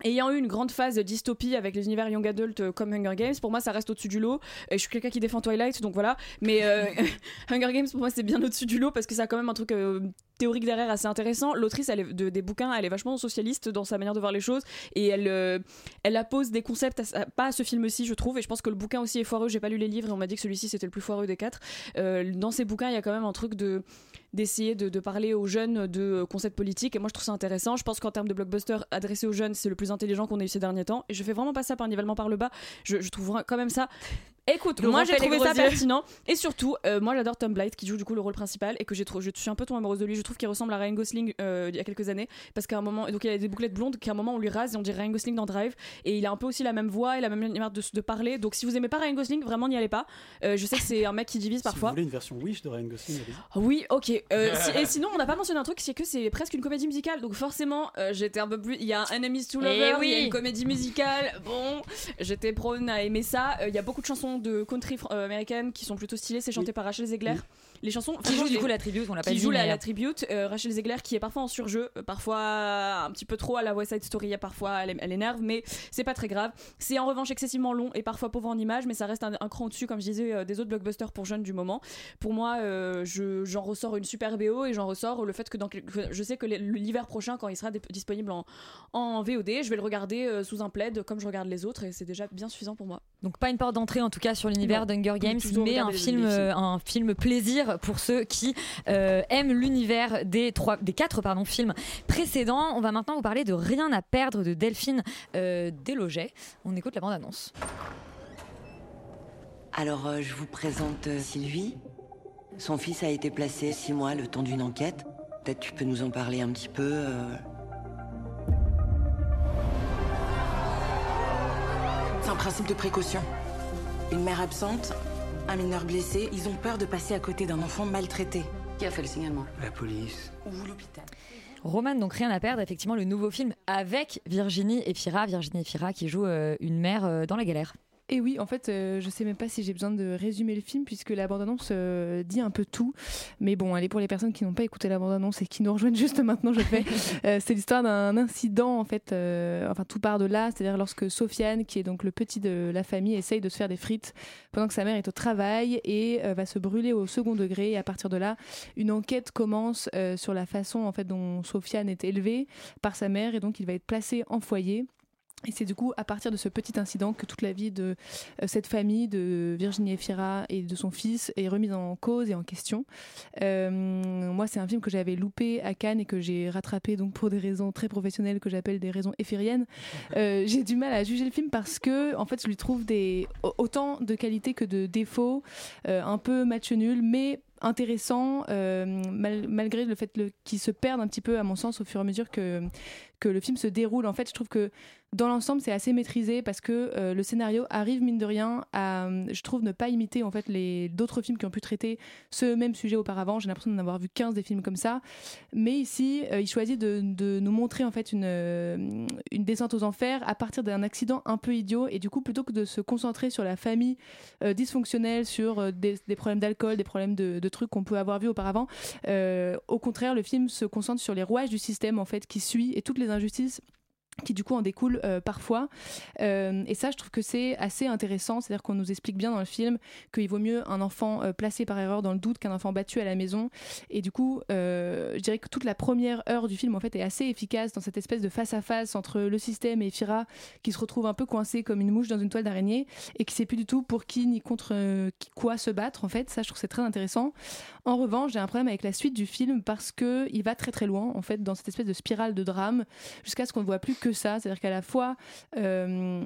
Ayant eu une grande phase dystopie avec les univers young adult euh, comme Hunger Games, pour moi ça reste au-dessus du lot. Je suis quelqu'un qui défend Twilight, donc voilà. Mais euh, Hunger Games pour moi c'est bien au-dessus du lot parce que ça a quand même un truc euh, théorique derrière assez intéressant. L'autrice des bouquins, elle est vachement socialiste dans sa manière de voir les choses et elle elle appose des concepts pas à ce film-ci je trouve. Et je pense que le bouquin aussi est foireux. J'ai pas lu les livres et on m'a dit que celui-ci c'était le plus foireux des quatre. Dans ces bouquins il y a quand même un truc de d'essayer de, parler aux jeunes de euh, concepts politiques. Et moi je trouve ça intéressant. Je pense qu'en termes de blockbuster adressé aux jeunes c'est le plus intelligent qu'on ait eu ces derniers temps. Et je fais vraiment pas ça par nivellement par le bas. Je, trouve quand même ça Écoute, moi j'ai trouvé ça yeux. pertinent et surtout, euh, moi j'adore Tom Blight qui joue du coup le rôle principal et que j'ai trop, je suis un peu tombée amoureuse de lui. Je trouve qu'il ressemble à Ryan Gosling euh, il y a quelques années parce qu'à un moment, donc il a des bouclettes blondes qu'à un moment on lui rase et on dirait Ryan Gosling dans Drive et il a un peu aussi la même voix et la même manière de, de parler. Donc si vous aimez pas Ryan Gosling, vraiment n'y allez pas. Euh, je sais que c'est un mec qui divise Si vous parfois. voulez une version Wish de Ryan Gosling, allez-y. Oui, ok. Euh, si- et sinon, on n'a pas mentionné un truc, c'est que c'est presque une comédie musicale. Donc forcément, euh, j'étais un peu plus. Il y a un Enemies to Eh Lovers, oui. il y a une comédie musicale. Bon, j'étais prône à aimer ça. Euh, Il y a beaucoup de chansons de country euh, américaines qui sont plutôt stylées. C'est chanté par Rachel Zegler. Les chansons Qui joue du coup la tribute, on l'a pas qui joue la, la euh, tribute, euh, Rachel Zegler qui est parfois en surjeu, euh, parfois un petit peu trop à la West Side Story, parfois elle, elle énerve, mais c'est pas très grave. C'est en revanche excessivement long et parfois pauvre en images, mais ça reste un, un cran au-dessus, comme je disais, euh, des autres blockbusters pour jeunes du moment. Pour moi, euh, je- j'en ressors une super BO et j'en ressors le fait que, dans, quel- que je sais que l'hiver prochain, quand il sera disponible en, en VOD, je vais le regarder sous un plaid comme je regarde les autres et c'est déjà bien suffisant pour moi. Donc pas une porte d'entrée en tout cas sur l'univers d'Hunger Games, mais film, un film plaisir pour ceux qui euh, aiment l'univers des trois, des quatre pardon films précédents. On va maintenant vous parler de Rien à perdre de Delphine euh, Desloget. On écoute la bande annonce. Alors, euh, je vous présente euh, Sylvie. Son fils a été placé six mois le temps d'une enquête. Peut-être tu peux nous en parler un petit peu. euh. C'est un principe de précaution. Une mère absente, un mineur blessé, ils ont peur de passer à côté d'un enfant maltraité. Qui a fait le signalement? La police. Ou l'hôpital. Roman, donc rien à perdre, effectivement, le nouveau film avec Virginie Efira. Virginie Efira qui joue euh, une mère euh, dans la galère. Et oui, en fait, euh, je sais même pas si j'ai besoin de résumer le film puisque la bande-annonce euh, dit un peu tout. Mais bon, allez, pour les personnes qui n'ont pas écouté la bande-annonce et qui nous rejoignent juste maintenant, je fais. Euh, c'est l'histoire d'un incident, en fait. enfin, tout part de là. C'est-à-dire lorsque Sofiane, qui est donc le petit de la famille, essaye de se faire des frites pendant que sa mère est au travail et va se brûler au second degré. Et à partir de là, une enquête commence sur la façon, en fait, dont Sofiane est élevé par sa mère et donc il va être placé en foyer. Et c'est du coup à partir de ce petit incident que toute la vie de euh, cette famille, de Virginie Efira et de son fils, est remise en cause et en question. Euh, moi, c'est un film que j'avais loupé à Cannes et que j'ai rattrapé donc pour des raisons très professionnelles que j'appelle des raisons éphiriennes. Euh, j'ai du mal à juger le film parce que, en fait, je lui trouve des autant de qualités que de défauts, un peu match nul, mais intéressant euh, mal- malgré le fait qu'il se perde un petit peu à mon sens au fur et à mesure que que le film se déroule. En fait je trouve que dans l'ensemble c'est assez maîtrisé parce que euh, le scénario arrive mine de rien à je trouve ne pas imiter en fait les d'autres films qui ont pu traiter ce même sujet auparavant. J'ai l'impression d'en avoir vu 15 des films comme ça. Mais ici euh, il choisit de, nous montrer en fait une euh, une descente aux enfers à partir d'un accident un peu idiot. Et du coup plutôt que de se concentrer sur la famille euh, dysfonctionnelle sur des, problèmes d'alcool des problèmes de, de trucs qu'on peut avoir vu auparavant au contraire le film se concentre sur les rouages du système en fait qui suit et toutes les injustices qui du coup en découlent euh, parfois. Euh, et ça, je trouve que c'est assez intéressant. C'est-à-dire qu'on nous explique bien dans le film qu'il vaut mieux un enfant euh, placé par erreur dans le doute qu'un enfant battu à la maison. Et du coup, je dirais que toute la première heure du film en fait est assez efficace dans cette espèce de face à face entre le système et Fira qui se retrouve un peu coincé comme une mouche dans une toile d'araignée et qui sait plus du tout pour qui ni contre qui- quoi se battre. En fait, ça, je trouve c'est très intéressant. En revanche, j'ai un problème avec la suite du film parce que il va très très loin en fait dans cette espèce de spirale de drame jusqu'à ce qu'on ne voit plus que ça. C'est-à-dire qu'à la fois euh,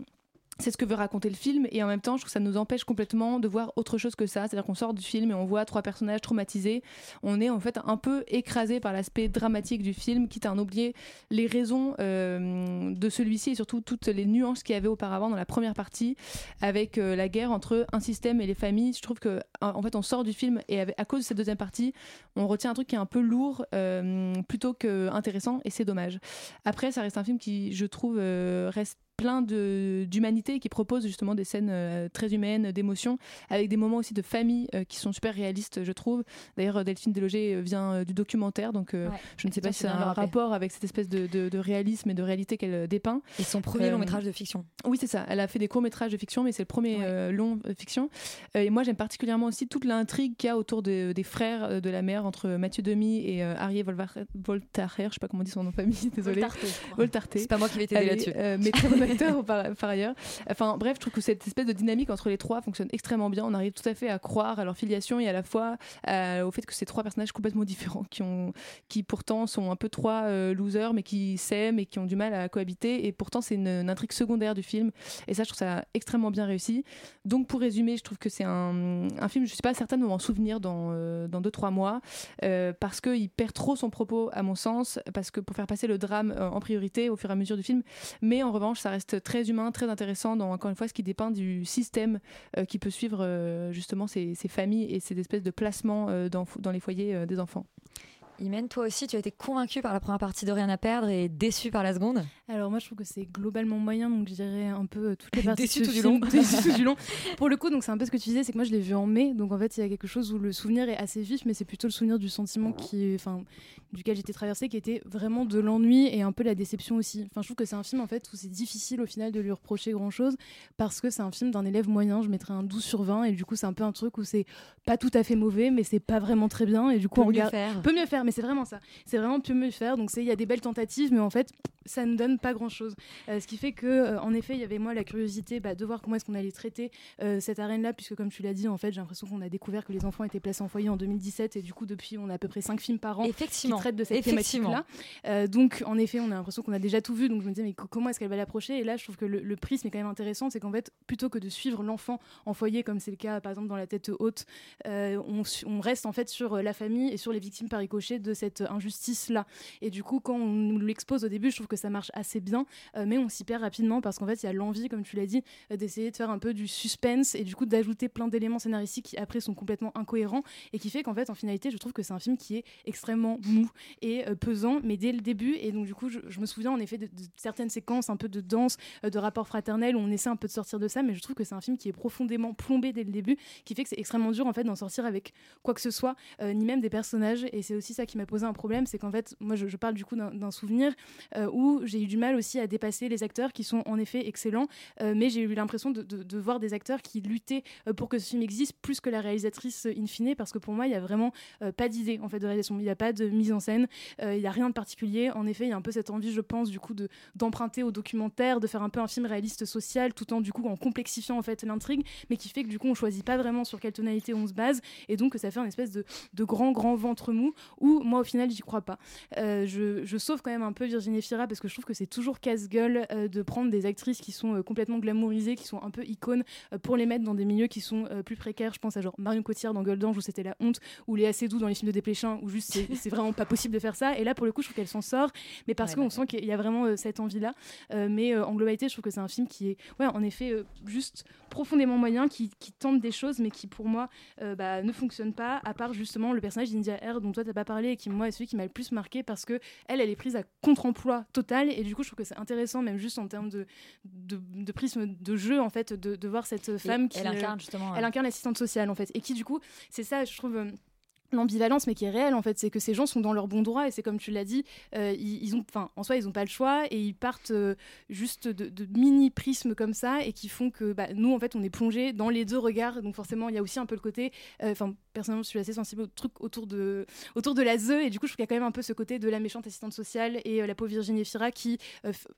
c'est ce que veut raconter le film et en même temps je trouve que ça nous empêche complètement de voir autre chose que ça. C'est à dire qu'on sort du film et on voit trois personnages traumatisés. On est en fait un peu écrasé par l'aspect dramatique du film quitte à en oublier les raisons euh, de celui-ci et surtout toutes les nuances qu'il y avait auparavant dans la première partie avec euh, la guerre entre un système et les familles. Je trouve que en fait on sort du film et à cause de cette deuxième partie on retient un truc qui est un peu lourd euh, plutôt que intéressant et c'est dommage. Après ça reste un film qui je trouve reste plein d'humanité qui propose justement des scènes euh, très humaines, d'émotions, avec des moments aussi de famille euh, qui sont super réalistes, je trouve. D'ailleurs, Delphine Deloger euh, vient du documentaire, donc Ouais, je ne sais pas si c'est un rapport avec cette espèce de, de- de réalisme et de réalité qu'elle dépeint. Et son premier long métrage de fiction. Oui, c'est ça. Elle a fait des courts métrages de fiction, mais c'est le premier euh, long fiction. Et moi, j'aime particulièrement aussi toute l'intrigue qu'il y a autour de- des frères de la mère entre Mathieu Demy et Arié Voltaire. Je sais pas comment on dit son nom de famille, désolé. Voltarté. C'est pas moi qui vais t'aider là-dessus. mais très par, ailleurs. Enfin bref, je trouve que cette espèce de dynamique entre les trois fonctionne extrêmement bien. On arrive tout à fait à croire à leur filiation et à la fois euh, au fait que ces trois personnages complètement différents qui ont, qui pourtant sont un peu trois euh, losers mais qui s'aiment et qui ont du mal à cohabiter. Et pourtant c'est une, intrigue secondaire du film. Et ça, je trouve ça extrêmement bien réussi. Donc pour résumer, je trouve que c'est un, film. Je suis pas certaine de m'en souvenir dans euh, dans deux trois mois euh, parce qu'il perd trop son propos à mon sens parce que pour faire passer le drame en priorité au fur et à mesure du film mais en revanche ça reste très humain très intéressant dans encore une fois ce qui dépeint du système euh, qui peut suivre euh, justement ces, familles et ces espèces de placements euh, dans, les foyers des enfants Imen, toi aussi, tu as été convaincu par la première partie de Rien à perdre et déçu par la seconde Alors moi je trouve que c'est globalement moyen donc je dirais un peu euh, toutes les parties Déçu de ce tout du long. déçu tout du long. Pour le coup donc c'est un peu ce que tu disais c'est que moi je l'ai vu en mai donc en fait il y a quelque chose où le souvenir est assez vif mais c'est plutôt le souvenir du sentiment qui enfin duquel j'étais traversée qui était vraiment de l'ennui et un peu la déception aussi. Enfin je trouve que c'est un film en fait où c'est difficile au final de lui reprocher grand chose parce que c'est un film d'un élève moyen je mettrais un 12 sur 20 et du coup c'est un peu un truc où c'est pas tout à fait mauvais mais c'est pas vraiment très bien et du coup Peut on regarde peut mieux faire mais c'est vraiment ça. C'est vraiment peut mieux faire. Donc il y a des belles tentatives mais en fait ça ne donne pas grand-chose. Euh, ce qui fait que, euh, en effet, il y avait moi la curiosité bah, de voir comment est-ce qu'on allait traiter euh, cette arène-là, puisque comme tu l'as dit, en fait, j'ai l'impression qu'on a découvert que les enfants étaient placés en foyer en 2017, et du coup, depuis, on a à peu près 5 films par an Effectivement. qui traitent de cette thématique-là. Donc, en effet, on a l'impression qu'on a déjà tout vu, donc je me disais, mais co- comment est-ce qu'elle va l'approcher? Et là, je trouve que le, le prisme est quand même intéressant, c'est qu'en fait, plutôt que de suivre l'enfant en foyer, comme c'est le cas, par exemple, dans La tête haute, on, reste en fait sur la famille et sur les victimes par ricochet de cette injustice-là. Et du coup, quand on nous l'expose au début, je trouve que ça marche assez bien, euh, mais on s'y perd rapidement parce qu'en fait, il y a l'envie, comme tu l'as dit, euh, d'essayer de faire un peu du suspense et du coup d'ajouter plein d'éléments scénaristiques qui après sont complètement incohérents et qui fait qu'en fait, en finalité, je trouve que c'est un film qui est extrêmement mou et euh, pesant, mais dès le début. Et donc, du coup, je, me souviens en effet de, certaines séquences un peu de danse, de rapports fraternels où on essaie un peu de sortir de ça, mais je trouve que c'est un film qui est profondément plombé dès le début, qui fait que c'est extrêmement dur en fait d'en sortir avec quoi que ce soit, ni même des personnages. Et c'est aussi ça qui m'a posé un problème, c'est qu'en fait, moi, je, parle du coup d'un souvenir euh, où j'ai eu du mal aussi à dépasser les acteurs qui sont en effet excellents, euh, mais j'ai eu l'impression de, voir des acteurs qui luttaient euh, pour que ce film existe plus que la réalisatrice in fine, parce que pour moi, il y a vraiment pas d'idée en fait de réalisation, il n'y a pas de mise en scène, il n'y a rien de particulier. En effet, il y a un peu cette envie, je pense, du coup, de d'emprunter au documentaire, de faire un peu un film réaliste social, tout en du coup en complexifiant en fait l'intrigue, mais qui fait que du coup on choisit pas vraiment sur quelle tonalité on se base, et donc que ça fait un espèce de, de grand grand ventre mou où moi au final j'y crois pas. Euh, je, je sauve quand même un peu Virginie Fira parce que je trouve que c'est toujours casse-gueule euh, de prendre des actrices qui sont euh, complètement glamourisées, qui sont un peu icônes pour les mettre dans des milieux qui sont plus précaires. Je pense à genre Marion Cotillard dans Goldange où c'était la honte, ou Léa Seydoux dans les films de Desplechin où juste c'est vraiment pas possible de faire ça. Et là pour le coup je trouve qu'elle s'en sort, mais parce Ouais, qu'on sent qu'il y a vraiment cette envie-là. Mais en globalité je trouve que c'est un film qui est, ouais, en effet, juste profondément moyen, qui, qui tente des choses, mais qui pour moi bah, ne fonctionne pas, à part justement le personnage d'India R dont toi t'as pas parlé et qui moi est celui qui m'a le plus marqué parce que elle, elle est prise à contre-emploi total. Et du coup je trouve que c'est intéressant même juste en termes de, de, de prisme de jeu en fait de, de voir cette femme qui elle incarne justement, elle euh, incarne l'assistante sociale en fait. Et qui du coup c'est ça je trouve euh, l'ambivalence mais qui est réelle en fait. C'est que ces gens sont dans leur bon droit et c'est comme tu l'as dit euh, ils, ont enfin en soi ils ont pas le choix et ils partent euh, juste de, mini prismes comme ça et qui font que bah, nous en fait on est plongé dans les deux regards. Donc forcément il y a aussi un peu le côté euh, enfin personnellement je suis assez sensible au truc autour de autour de la ZE et du coup je trouve qu'il y a quand même un peu ce côté de la méchante assistante sociale et la pauvre Virginie Fira qui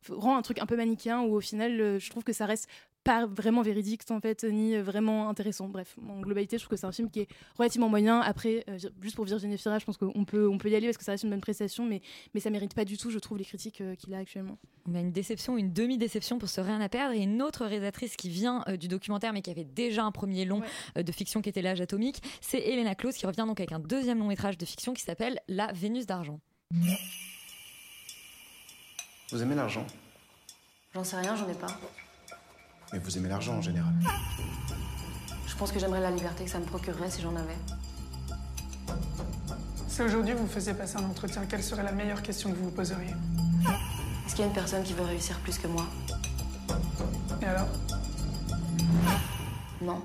rend un truc un peu manichéen où au final je trouve que ça reste pas vraiment véridique en fait ni vraiment intéressant. Bref en globalité je trouve que c'est un film qui est relativement moyen. Après euh, juste pour Virginie Fira je pense qu'on peut on peut y aller parce que ça reste une bonne prestation mais mais ça mérite pas du tout je trouve les critiques euh, qu'il a actuellement. On a une déception, une demi-déception pour ce Rien à perdre et une autre réalisatrice qui vient euh, du documentaire mais qui avait déjà un premier long euh, de fiction qui était L'âge atomique, c'est Elena Klaus qui revient donc avec un deuxième long métrage de fiction qui s'appelle La Vénus d'argent. Vous aimez l'argent? J'en sais rien, j'en ai pas. Mais vous aimez l'argent en général. Je pense que j'aimerais la liberté que ça me procurerait si j'en avais. Si aujourd'hui vous faisiez passer un entretien, quelle serait la meilleure question que vous vous poseriez? Est-ce qu'il y a une personne qui veut réussir plus que moi? Et alors? Non.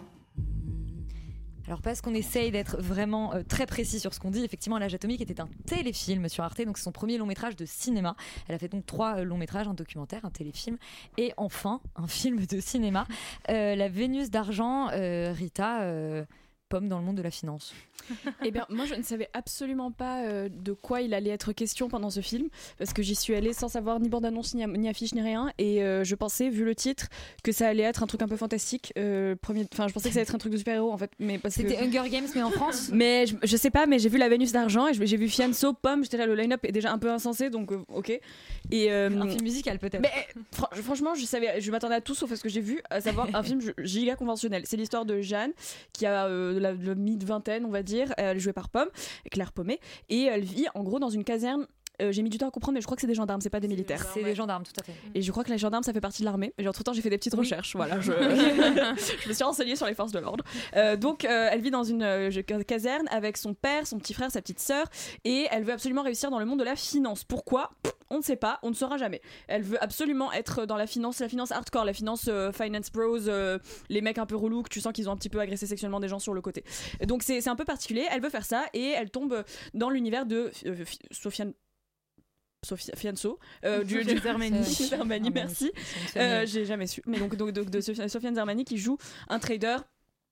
Alors parce qu'on essaye d'être vraiment euh, très précis sur ce qu'on dit, effectivement L'âge atomique était un téléfilm sur Arte, donc c'est son premier long métrage de cinéma. Elle a fait donc trois euh, longs métrages, un documentaire, un téléfilm et enfin un film de cinéma. Euh, la Vénus d'argent, Rita, pomme dans le monde de la finance. Eh bien, moi, je ne savais absolument pas euh, de quoi il allait être question pendant ce film, parce que j'y suis allée sans savoir ni bande-annonce, ni, ni affiche, ni rien, et euh, je pensais, vu le titre, que ça allait être un truc un peu fantastique. euh, premier, enfin, je pensais que ça allait être un truc de super-héros, en fait, mais parce que C'était Hunger Games mais en France. Mais je, je sais pas, mais j'ai vu la Vénus d'argent et j'ai vu Fianso, Pomme, j'étais là, le line-up est déjà un peu insensé, donc ok. Et Un film musical peut-être. Mais fran- franchement, je savais, je m'attendais à tout sauf à ce que j'ai vu, à savoir un film giga conventionnel. C'est l'histoire de Jeanne qui a la, la mi-vingtaine, on va dire. Elle est jouée par Pomme, Claire Pommet, et elle vit en gros dans une caserne. Euh, j'ai mis du temps à comprendre, mais je crois que c'est des gendarmes, c'est pas des militaires. C'est des gendarmes, tout à fait. Et je crois que les gendarmes, ça fait partie de l'armée. Et entre temps, j'ai fait des petites Oui. recherches. Voilà, je, je me suis renseignée sur les forces de l'ordre. Euh, donc, euh, elle vit dans une euh, caserne avec son père, son petit frère, sa petite sœur, et elle veut absolument réussir dans le monde de la finance. Pourquoi? On ne sait pas, on ne saura jamais. Elle veut absolument être dans la finance, la finance hardcore, la finance euh, finance bros, euh, les mecs un peu relous que tu sens qu'ils ont un petit peu agressé sexuellement des gens sur le côté. Donc, c'est un peu particulier. Elle veut faire ça et elle tombe dans l'univers de euh, Fi- Sofiane. Sofia Fianso, euh, du, Sofiane du- Zermani. Zermani, merci. Euh, J'ai jamais su. Mais donc, donc, donc de Sofiane Zermani qui joue un trader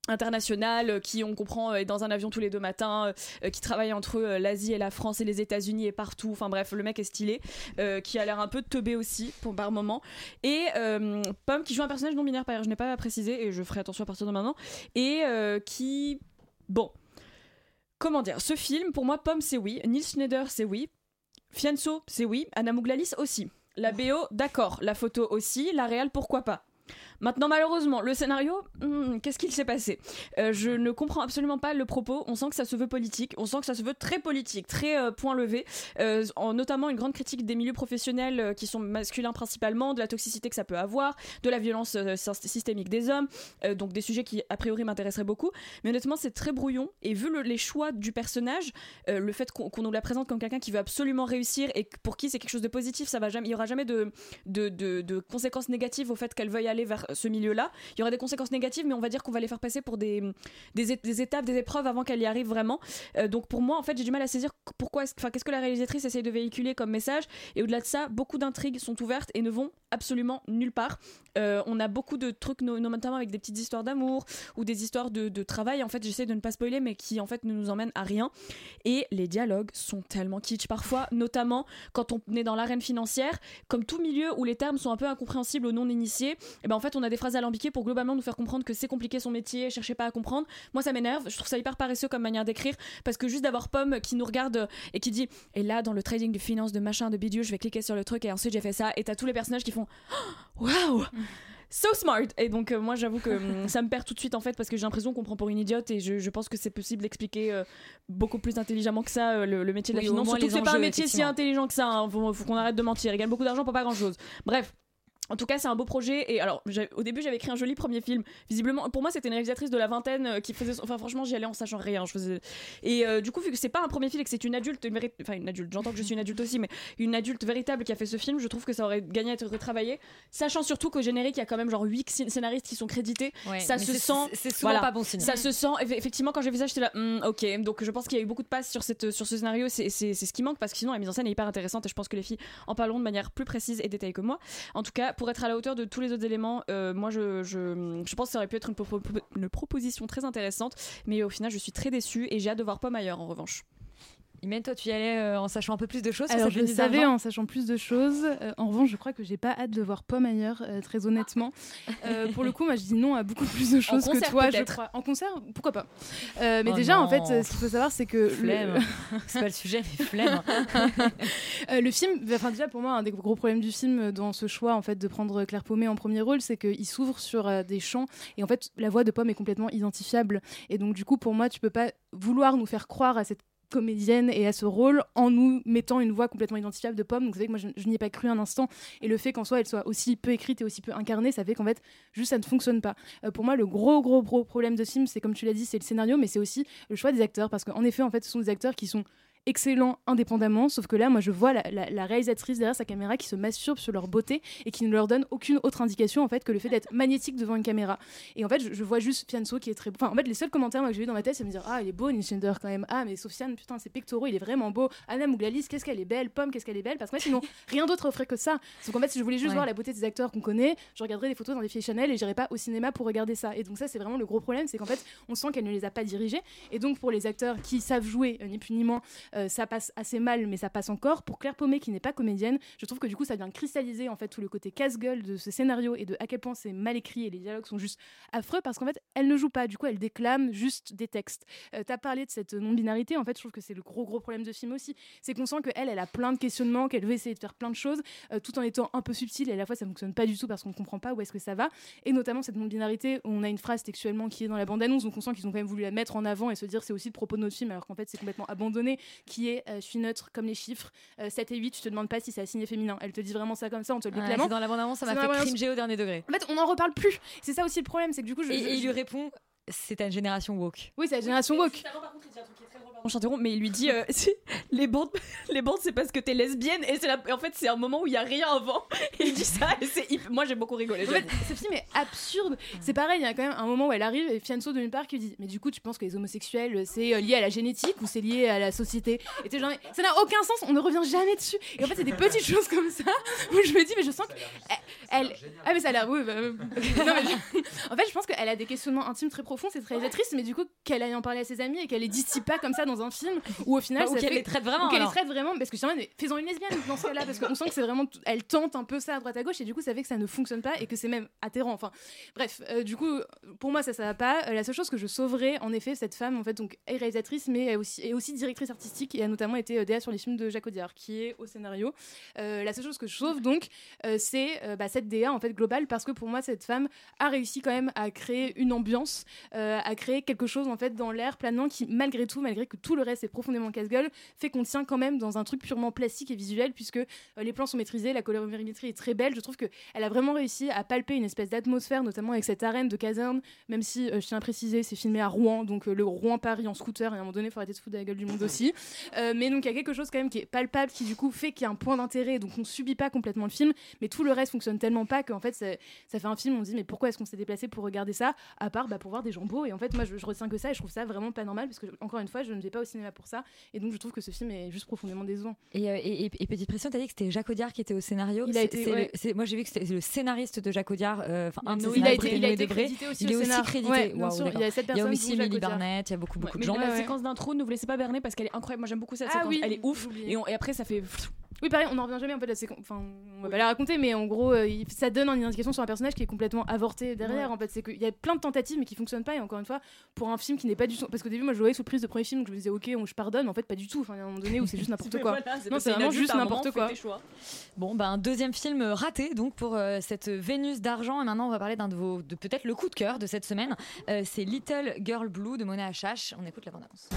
international euh, qui on comprend euh, est dans un avion tous les deux matins qui travaille entre l'Asie et la France et les États-Unis et partout. Enfin bref le mec est stylé euh, qui a l'air un peu teubé aussi pour par moment. Et euh, Pomme qui joue un personnage non binaire par ailleurs je n'ai pas précisé et je ferai attention à partir de maintenant. Et euh, qui bon. Comment dire? Ce film pour moi Pomme c'est oui. Neil Schneider c'est oui Fianso c'est oui. Anna Mouglalis aussi. La BO d'accord. La photo aussi. La réal pourquoi pas? Maintenant, malheureusement, le scénario, hmm, qu'est-ce qu'il s'est passé? Euh, Je ne comprends absolument pas le propos. On sent que ça se veut politique. On sent que ça se veut très politique, très euh, point levé. Euh, en, notamment une grande critique des milieux professionnels qui sont masculins principalement, de la toxicité que ça peut avoir, de la violence sy- systémique des hommes. Donc des sujets qui, a priori, m'intéresseraient beaucoup. Mais honnêtement, c'est très brouillon. Et vu le- les choix du personnage, le fait qu'on nous la présente comme quelqu'un qui veut absolument réussir et pour qui c'est quelque chose de positif, ça va jamais, il y aura jamais de- de conséquences négatives au fait qu'elle veuille aller vers ce milieu-là. Il y aura des conséquences négatives, mais on va dire qu'on va les faire passer pour des, des, étapes, des épreuves avant qu'elle y arrive vraiment. Euh, donc pour moi, en fait, j'ai du mal à saisir pourquoi, enfin, qu'est-ce que la réalisatrice essaye de véhiculer comme message. Et au-delà de ça, beaucoup d'intrigues sont ouvertes et ne vont absolument nulle part. Euh, on a beaucoup de trucs, no- notamment avec des petites histoires d'amour ou des histoires de, travail. En fait, j'essaie de ne pas spoiler, mais qui en fait ne nous emmènent à rien. Et les dialogues sont tellement kitsch parfois, notamment quand on est dans l'arène financière, comme tout milieu où les termes sont un peu incompréhensibles aux non-initiés. Et ben en fait, on a des phrases alambiquées pour globalement nous faire comprendre que c'est compliqué son métier, cherchez pas à comprendre. Moi, ça m'énerve. Je trouve ça hyper paresseux comme manière d'écrire parce que juste d'avoir Pomme qui nous regarde et qui dit et là dans le trading de finance de machin de bidule, je vais cliquer sur le truc et ensuite j'ai fait ça et t'as tous les personnages qui font Oh, waouh So smart Et donc euh, moi j'avoue que hum, ça me perd tout de suite en fait parce que j'ai l'impression qu'on prend pour une idiote et je, je pense que c'est possible d'expliquer euh, beaucoup plus intelligemment que ça euh, le, le métier de la Oui, finance. Surtout c'est pas un métier si intelligent que ça, hein. faut, faut qu'on arrête de mentir. Ils gagnent beaucoup d'argent pour pas grand chose. Bref. En tout cas, c'est un beau projet. Et alors, au début, j'avais écrit un joli premier film. Visiblement, pour moi, c'était une réalisatrice de la vingtaine euh, qui faisait. Enfin, franchement, j'y allais en sachant rien. Je faisais... Et euh, du coup, vu que c'est pas un premier film et que c'est une adulte, une enfin une adulte, j'entends que je suis une adulte aussi, mais une adulte véritable qui a fait ce film, je trouve que ça aurait gagné à être retravaillé. Sachant surtout qu'au générique, il y a quand même genre 8 scénaristes qui sont crédités. Ouais, ça se sent. c'est- souvent pas bon signe. Ça se sent. eff- Effectivement, quand j'ai vu ça, j'étais là, Hmm, ok. Donc je pense qu'il y a eu beaucoup de passes sur, cette, sur ce scénario. C'est ce qui manque parce que sinon, la mise en scène est hyper intéressante et je pense que les filles en parleront de manière plus précise et détaillée que moi. En tout cas, pour être à la hauteur de tous les autres éléments, euh, moi je, pense que ça aurait pu être une proposition très intéressante, mais au final, je suis très déçue et j'ai hâte de voir Pomme ailleurs en revanche. Imen, toi, tu y allais euh, en sachant un peu plus de choses Alors je savais en sachant plus de choses. Euh, en revanche, je crois que j'ai pas hâte de voir Pomme ailleurs, euh, très honnêtement. Pour le coup, moi je dis non à beaucoup plus de choses que toi, je crois. En concert, pourquoi pas Euh, Mais Oh déjà, en fait, ce qu'il faut savoir, c'est que le- Flemme. c'est pas le sujet, mais flemme. Le film, enfin déjà pour moi, un des gros problèmes du film dans ce choix en fait de prendre Claire Paumé en premier rôle, c'est qu'il s'ouvre sur des champs et en fait la voix de Pomme est complètement identifiable et donc du coup pour moi tu peux pas vouloir nous faire croire à cette comédienne et à ce rôle en nous mettant une voix complètement identifiable de Pomme. Donc c'est vrai que moi je, n'y ai pas cru un instant et le fait qu'en soi elle soit aussi peu écrite et aussi peu incarnée, ça fait qu'en fait juste ça ne fonctionne pas. Euh, pour moi le gros gros gros problème de ce c'est comme tu l'as dit, c'est le scénario, mais c'est aussi le choix des acteurs parce qu'en effet en fait ce sont des acteurs qui sont excellents indépendamment, sauf que là, moi, je vois la, la- la réalisatrice derrière sa caméra qui se masturbe sur leur beauté et qui ne leur donne aucune autre indication en fait que le fait d'être magnétique devant une caméra. Et en fait, je, je vois juste Fianso qui est très beau. Enfin, en fait, les seuls commentaires moi, que j'ai eu dans ma tête, c'est me dire ah, il est beau, Nintendo quand même. Ah, mais Sofiane, putain, ses pectoraux, il est vraiment beau. Anna Mouglalis, qu'est-ce qu'elle est belle. Pomme, qu'est-ce qu'elle est belle. Parce que moi, sinon, rien d'autre offrait que ça. Donc en fait, si je voulais juste Ouais. voir la beauté des acteurs qu'on connaît, je regarderais des photos dans des filles Chanel et j'irais pas au cinéma pour regarder ça. Et donc ça, c'est vraiment le gros problème, c'est qu'en fait, on sent qu'elle ne les a pas dirigés. Et donc pour les acteurs qui savent jouer, euh, ni plus ni moins, euh, ça passe assez mal, mais ça passe encore. Pour Claire Paumé, qui n'est pas comédienne, je trouve que du coup, ça vient cristalliser en fait tout le côté casse-gueule de ce scénario et de à quel point c'est mal écrit et les dialogues sont juste affreux parce qu'en fait, elle ne joue pas. Du coup, elle déclame juste des textes. Euh, T'as parlé de cette non-binarité. En fait, je trouve que c'est le gros gros problème de film aussi. C'est qu'on sent qu'elle, elle a plein de questionnements, qu'elle veut essayer de faire plein de choses, euh, tout en étant un peu subtile. Et à la fois, ça fonctionne pas du tout parce qu'on comprend pas où est-ce que ça va. Et notamment cette non-binarité, on a une phrase textuellement qui est dans la bande-annonce, donc on sent qu'ils ont quand même voulu la mettre en avant et se dire c'est aussi le propos de notre film, alors qu'en fait c'est complètement abandonné, qui est euh, je suis neutre comme les chiffres, euh, 7 et 8, tu te demandes pas si c'est assigné féminin. Elle te dit vraiment ça comme ça, on te le c'est dans la bande-annonce, ça m'a fait cringer au dernier degré. En fait, on n'en reparle plus. C'est ça aussi le problème, c'est que du coup, je, Et, je- et il je- lui répond c'est ta génération woke. Oui, c'est la génération woke. Je t'interromps, mais il lui dit euh, c'est- les bandes, les bandes, c'est parce que t'es lesbienne et c'est la- et en fait c'est un moment où il y a rien avant. Et il dit ça et c'est moi j'ai beaucoup rigolé. En fait, ce film est absurde. C'est pareil, il y a quand même un moment où elle arrive et Fianso de nulle part qui lui dit Mais du coup, tu penses que les homosexuels, c'est euh, lié à la génétique ou c'est lié à la société? Et t'es genre, ça n'a aucun sens, on ne revient jamais dessus. Et en fait, c'est des petites choses comme ça où je me dis Mais je sens qu'elle. Elle... Ah, mais ça a l'air. Oui, bah, non, mais je- En fait, je pense qu'elle a des questionnements intimes très profonds, cette réalisatrice, mais du coup, qu'elle aille en parler à ses amis et qu'elle les dissipe pas comme ça dans un film où au final. Ou ça fait- les traite vraiment, qu'elle les traite vraiment, parce que je mais faisons une lesbienne dans ce cas-là, parce qu'on sent que c'est vraiment. Elle tente un peu ça à droite à gauche et du coup, ça fait que ça ne fonctionne pas et que c'est même atterrant. Enfin, bref, euh, du coup, pour moi, ça, ça va pas. Euh, la seule chose que je sauverais, en effet, cette femme, en fait, donc, est réalisatrice, mais est aussi, est aussi directrice artistique et a notamment été euh, DA sur les films de Jacques Audiard, qui est au scénario. Euh, la seule chose que je sauve, donc, c'est bah, cette DA, en fait, globale, parce que pour moi, cette femme a réussi quand même à créer une ambiance, à créer quelque chose, en fait, dans l'air planant qui, malgré tout, malgré que tout le reste est profondément casse-gueule, fait qu'on tient quand même dans un truc purement plastique et visuel, puisque euh, les plans sont maîtrisés, la colorimétrie est très belle. Je trouve qu'elle a vraiment réussi à palper une espèce d'atmosphère, notamment avec cette arène de caserne, même si, euh, je tiens à préciser, c'est filmé à Rouen, donc euh, le Rouen-Paris en scooter, et à un moment donné, il faut arrêter de se foutre de la gueule du monde aussi. Mais donc, il y a quelque chose quand même qui est palpable, qui du coup fait qu'il y a un point d'intérêt, donc on subit pas complètement le film, mais tout le reste fonctionne tellement pas qu'en fait, ça, ça fait un film, on se dit, mais pourquoi est-ce qu'on s'est déplacé pour regarder ça, à part bah, pour voir des gens beaux, et en fait, moi, je, je retiens que ça, et je trouve ça vraiment pas normal, parce que, encore une fois, je ne vais pas au cinéma pour ça, et donc je trouve que ce film est juste profondément décevant. Et, euh, et, et- et petite pression, t'as dit que c'était Jacques Audiard qui était au scénario. Il a été- ouais. le- moi j'ai vu que c'était le scénariste de Jacques Audiard, euh, enfin un de ses Il a scénaristes été, il a été crédité aussi Il est au aussi crédité. Ouais, bien Waouh, sûr, il y a d'accord. sept Il y a aussi Audiard. Barnett, il y a beaucoup beaucoup de gens. la séquence d'intro, ne vous laissez pas berner parce qu'elle est incroyable. Moi j'aime beaucoup cette Ah séquence. oui, elle est ouf. et après ça fait. Oui, pareil, on n'en revient jamais en fait à ces. Enfin, on va pas la raconter, mais en gros, euh, il- ça donne une indication sur un personnage qui est complètement avorté derrière. Ouais. En fait, c'est qu'il y a plein de tentatives, mais qui fonctionnent pas. Et encore une fois, pour un film qui n'est pas du tout. Parce qu'au début, moi, je voyais sous prise de premier film, donc je me disais, ok, on, je pardonne. En fait, pas du tout. Enfin, il y a un moment donné où c'est juste n'importe quoi. Voilà, non, c'est vraiment juste n'importe quoi. Bon, ben, un deuxième film raté donc pour euh, cette Vénus d'argent. Et maintenant, on va parler d'un de vos, de peut-être le coup de cœur de cette semaine. Euh, c'est Little Girl Blue de Mona Achache. On écoute la bande-annonce.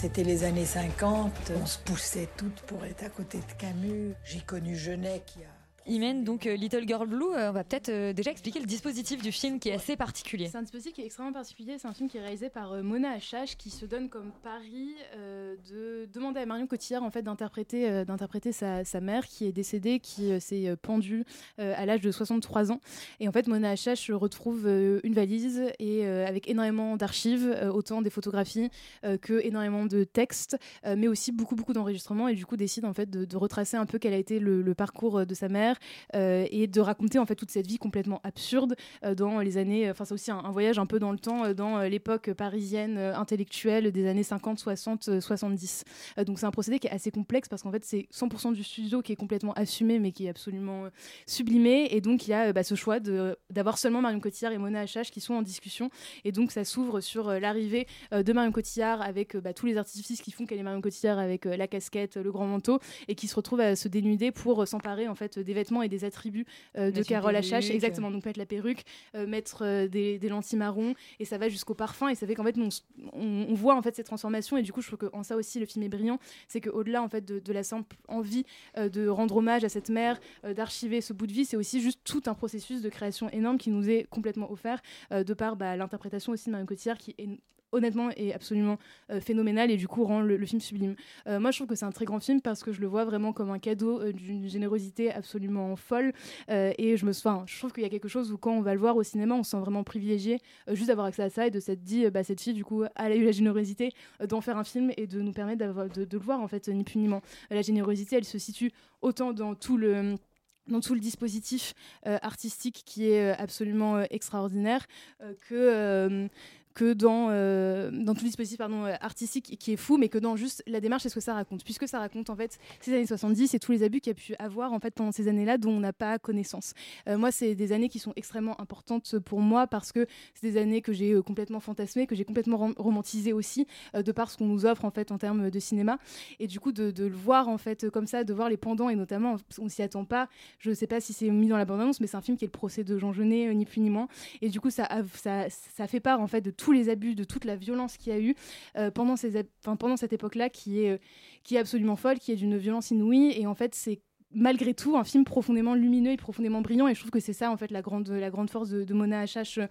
C'était les années 50, on se poussait toutes pour être à côté de Camus. J'ai connu Genet qui a Imen, donc euh, Little Girl Blue, euh, on va peut-être euh, déjà expliquer le dispositif du film qui est assez particulier. C'est un dispositif qui est extrêmement particulier. C'est un film qui est réalisé par Mona Achache qui se donne comme pari de demander à Marion Cotillard en fait d'interpréter d'interpréter sa, sa mère qui est décédée, qui s'est pendue à l'âge de 63 ans. Et en fait, Mona Achache retrouve une valise et avec énormément d'archives, autant des photographies que énormément de textes, mais aussi beaucoup beaucoup d'enregistrements. Et du coup, décide en fait de, retracer un peu quel a été le, parcours de sa mère et de raconter en fait toute cette vie complètement absurde euh, dans les années. Enfin, c'est aussi un, voyage un peu dans le temps, euh, dans euh, l'époque parisienne euh, intellectuelle des années 50, 60, euh, 70. Euh, donc c'est un procédé qui est assez complexe parce qu'en fait c'est 100% du studio qui est complètement assumé mais qui est absolument euh, sublimé. Et donc il y a euh, bah, ce choix d'avoir seulement Marion Cotillard et Mona Achache qui sont en discussion. Et donc ça s'ouvre sur euh, l'arrivée euh, de Marion Cotillard avec euh, bah, tous les artifices qui font qu'elle est Marion Cotillard avec euh, la casquette, le grand manteau et qui se retrouve à se dénuder pour euh, s'emparer en fait des vêtements et des attributs euh, de Carole Achache. Exactement, donc mettre la perruque, euh, mettre euh, des, des lentilles marron et ça va jusqu'au parfum et ça fait qu'en fait on, s- on- on voit en fait ces transformations et du coup je trouve qu'en ça aussi le film est brillant, c'est qu'au-delà en fait de, de la simple envie de rendre hommage à cette mère, d'archiver ce bout de vie, c'est aussi juste tout un processus de création énorme qui nous est complètement offert de par bah, l'interprétation aussi de Marion Cotillard qui est honnêtement est absolument euh, phénoménal et du coup rend le, film sublime. Euh, moi je trouve que c'est un très grand film parce que je le vois vraiment comme un cadeau euh, d'une générosité absolument folle et je me enfin, je trouve qu'il y a quelque chose où quand on va le voir au cinéma on se sent vraiment privilégié juste d'avoir accès à ça et de s'être dit bah, cette fille du coup elle a eu la générosité d'en faire un film et de nous permettre de, le voir en fait ni plus ni moins. La générosité elle se situe autant dans tout le dans tout le dispositif artistique qui est absolument extraordinaire que que dans, euh, dans tout le dispositif euh, artistique qui est fou, mais que dans juste la démarche et ce que ça raconte. Puisque ça raconte en fait ces années 70 et tous les abus qu'il y a pu avoir en fait pendant ces années-là dont on n'a pas connaissance. Euh, moi, c'est des années qui sont extrêmement importantes pour moi parce que c'est des années que j'ai complètement fantasmées, que j'ai complètement rom- romantisées aussi, de par ce qu'on nous offre en fait en termes de cinéma. Et du coup, de, le voir en fait comme ça, de voir les pendants et notamment, on s'y attend pas. Je sais pas si c'est mis dans la bande-annonce, mais c'est un film qui est le procès de Jean Genet, ni plus ni moins. Et du coup, ça, ça, ça fait part en fait de tous les abus, de toute la violence qu'il y a eu euh, pendant, cette époque-là, qui est, euh, qui est absolument folle, qui est d'une violence inouïe. Et en fait, c'est malgré tout un film profondément lumineux et profondément brillant et je trouve que c'est ça en fait la grande la grande force de, Mona H.H. euh,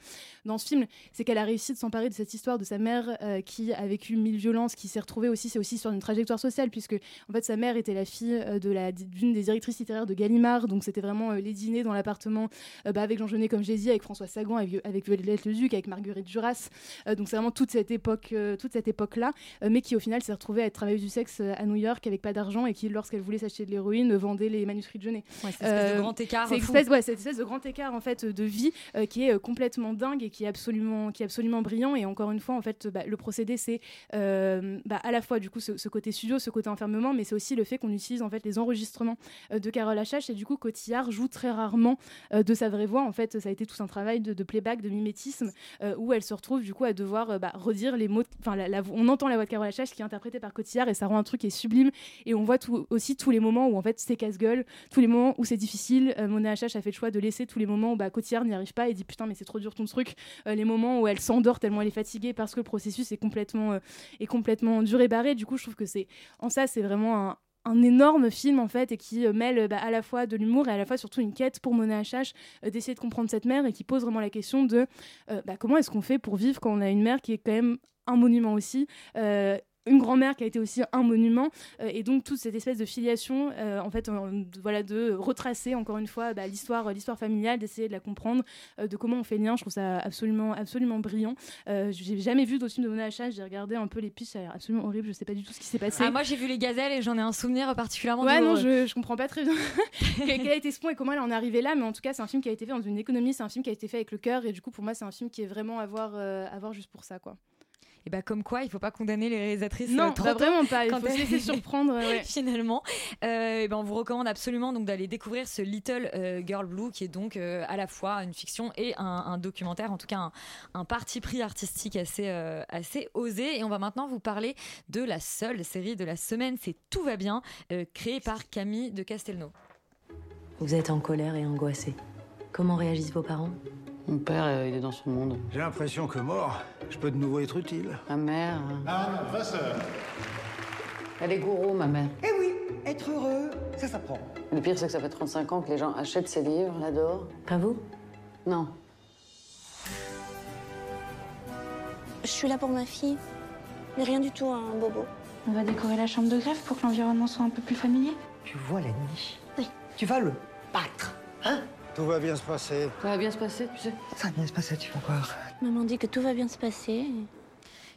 dans ce film c'est qu'elle a réussi de s'emparer de cette histoire de sa mère euh, qui a vécu mille violences qui s'est retrouvée aussi c'est aussi sur une trajectoire sociale puisque en fait sa mère était la fille euh, de la d'une des directrices littéraires de Gallimard donc c'était vraiment les dîners dans l'appartement bah, avec Jean Genet comme j'ai dit avec François Sagan avec, avec Violette Leduc avec Marguerite Duras donc c'est vraiment toute cette époque toute cette époque là mais qui au final s'est retrouvée à être travailleuse du sexe à New York avec pas d'argent et qui lorsqu'elle voulait s'acheter de l'héroïne vendait les manuscrits de Genet Ouais, cette espèce de grand écart c'est espèce- ouais, cette espèce de grand écart en fait de vie euh, qui est euh, complètement dingue et qui est absolument qui est absolument brillant. Et encore une fois en fait bah, le procédé c'est euh, bah, à la fois du coup ce, ce côté studio ce côté enfermement mais c'est aussi le fait qu'on utilise en fait les enregistrements euh, de Carole Achache. Et du coup Cotillard joue très rarement euh, de sa vraie voix. En fait ça a été tout un travail de, de playback de mimétisme euh, où elle se retrouve du coup à devoir euh, bah, redire les mots enfin on entend la voix de Carole Achache qui est interprétée par Cotillard et ça rend un truc qui est sublime. Et on voit tout- aussi tous les moments où en fait c'est tous les moments où c'est difficile euh, Mona a fait le choix de laisser tous les moments où bah, Cotillard n'y arrive pas et dit putain mais c'est trop dur ton truc Euh, les moments où elle s'endort tellement elle est fatiguée parce que le processus est complètement euh, complètement dur et barré du coup je trouve que c'est en ça c'est vraiment un énorme film en fait et qui euh, mêle bah, à la fois de l'humour et à la fois surtout une quête pour Mona H.H. d'essayer de comprendre cette mère et qui pose vraiment la question de bah, comment est-ce qu'on fait pour vivre quand on a une mère qui est quand même un monument aussi une grand-mère qui a été aussi un monument euh, et donc toute cette espèce de filiation euh, en fait euh, de- voilà de retracer encore une fois bah, l'histoire l'histoire familiale d'essayer de la comprendre euh, de comment on fait lien je trouve ça absolument absolument brillant j'ai jamais vu d'autres films de Mona j'ai regardé un peu les pitchs ça a l'air absolument horrible je sais pas du tout ce qui s'est passé Ah, moi j'ai vu les gazelles et j'en ai un souvenir particulièrement Ouais, non, je, je comprends pas très bien quel, a été ce point et comment elle en est arrivée là, mais en tout cas, c'est un film qui a été fait dans une économie, c'est un film qui a été fait avec le cœur, et du coup, pour moi, c'est un film qui est vraiment à voir, à voir juste pour ça, quoi. Et bah comme quoi, il faut pas condamner les réalisatrices. Non, euh, trop bah, tôt vraiment pas, il quand faut se laisser surprendre, ouais. Finalement, Euh, et ben on vous recommande absolument donc d'aller découvrir ce Little euh, Girl Blue qui est donc euh, à la fois une fiction et un, un documentaire, en tout cas un, un parti pris artistique assez euh, assez osé. Et on va maintenant vous parler de la seule série de la semaine, c'est Tout va bien, euh, créée par Camille de Castelnau. Vous êtes en colère et angoissé. Comment réagissent vos parents? Mon père, euh, il est dans son monde. J'ai l'impression que mort, je peux de nouveau être utile. Ma mère. euh, Ah, ma sœur. Elle est gourou, ma mère. Eh oui, être heureux, ça s'apprend. Le pire, c'est que ça fait 35 ans que les gens achètent ses livres, l'adorent. Pas vous? Non. Je suis là pour ma fille, mais rien du tout un bobo. On va décorer la chambre de greffe pour que l'environnement soit un peu plus familier. Tu vois l'ennemi Oui. Tu vas le battre, hein? Tout va bien se passer. Ça va bien se passer, tu sais. Ça va bien se passer, tu vas voir. Maman dit que tout va bien se passer.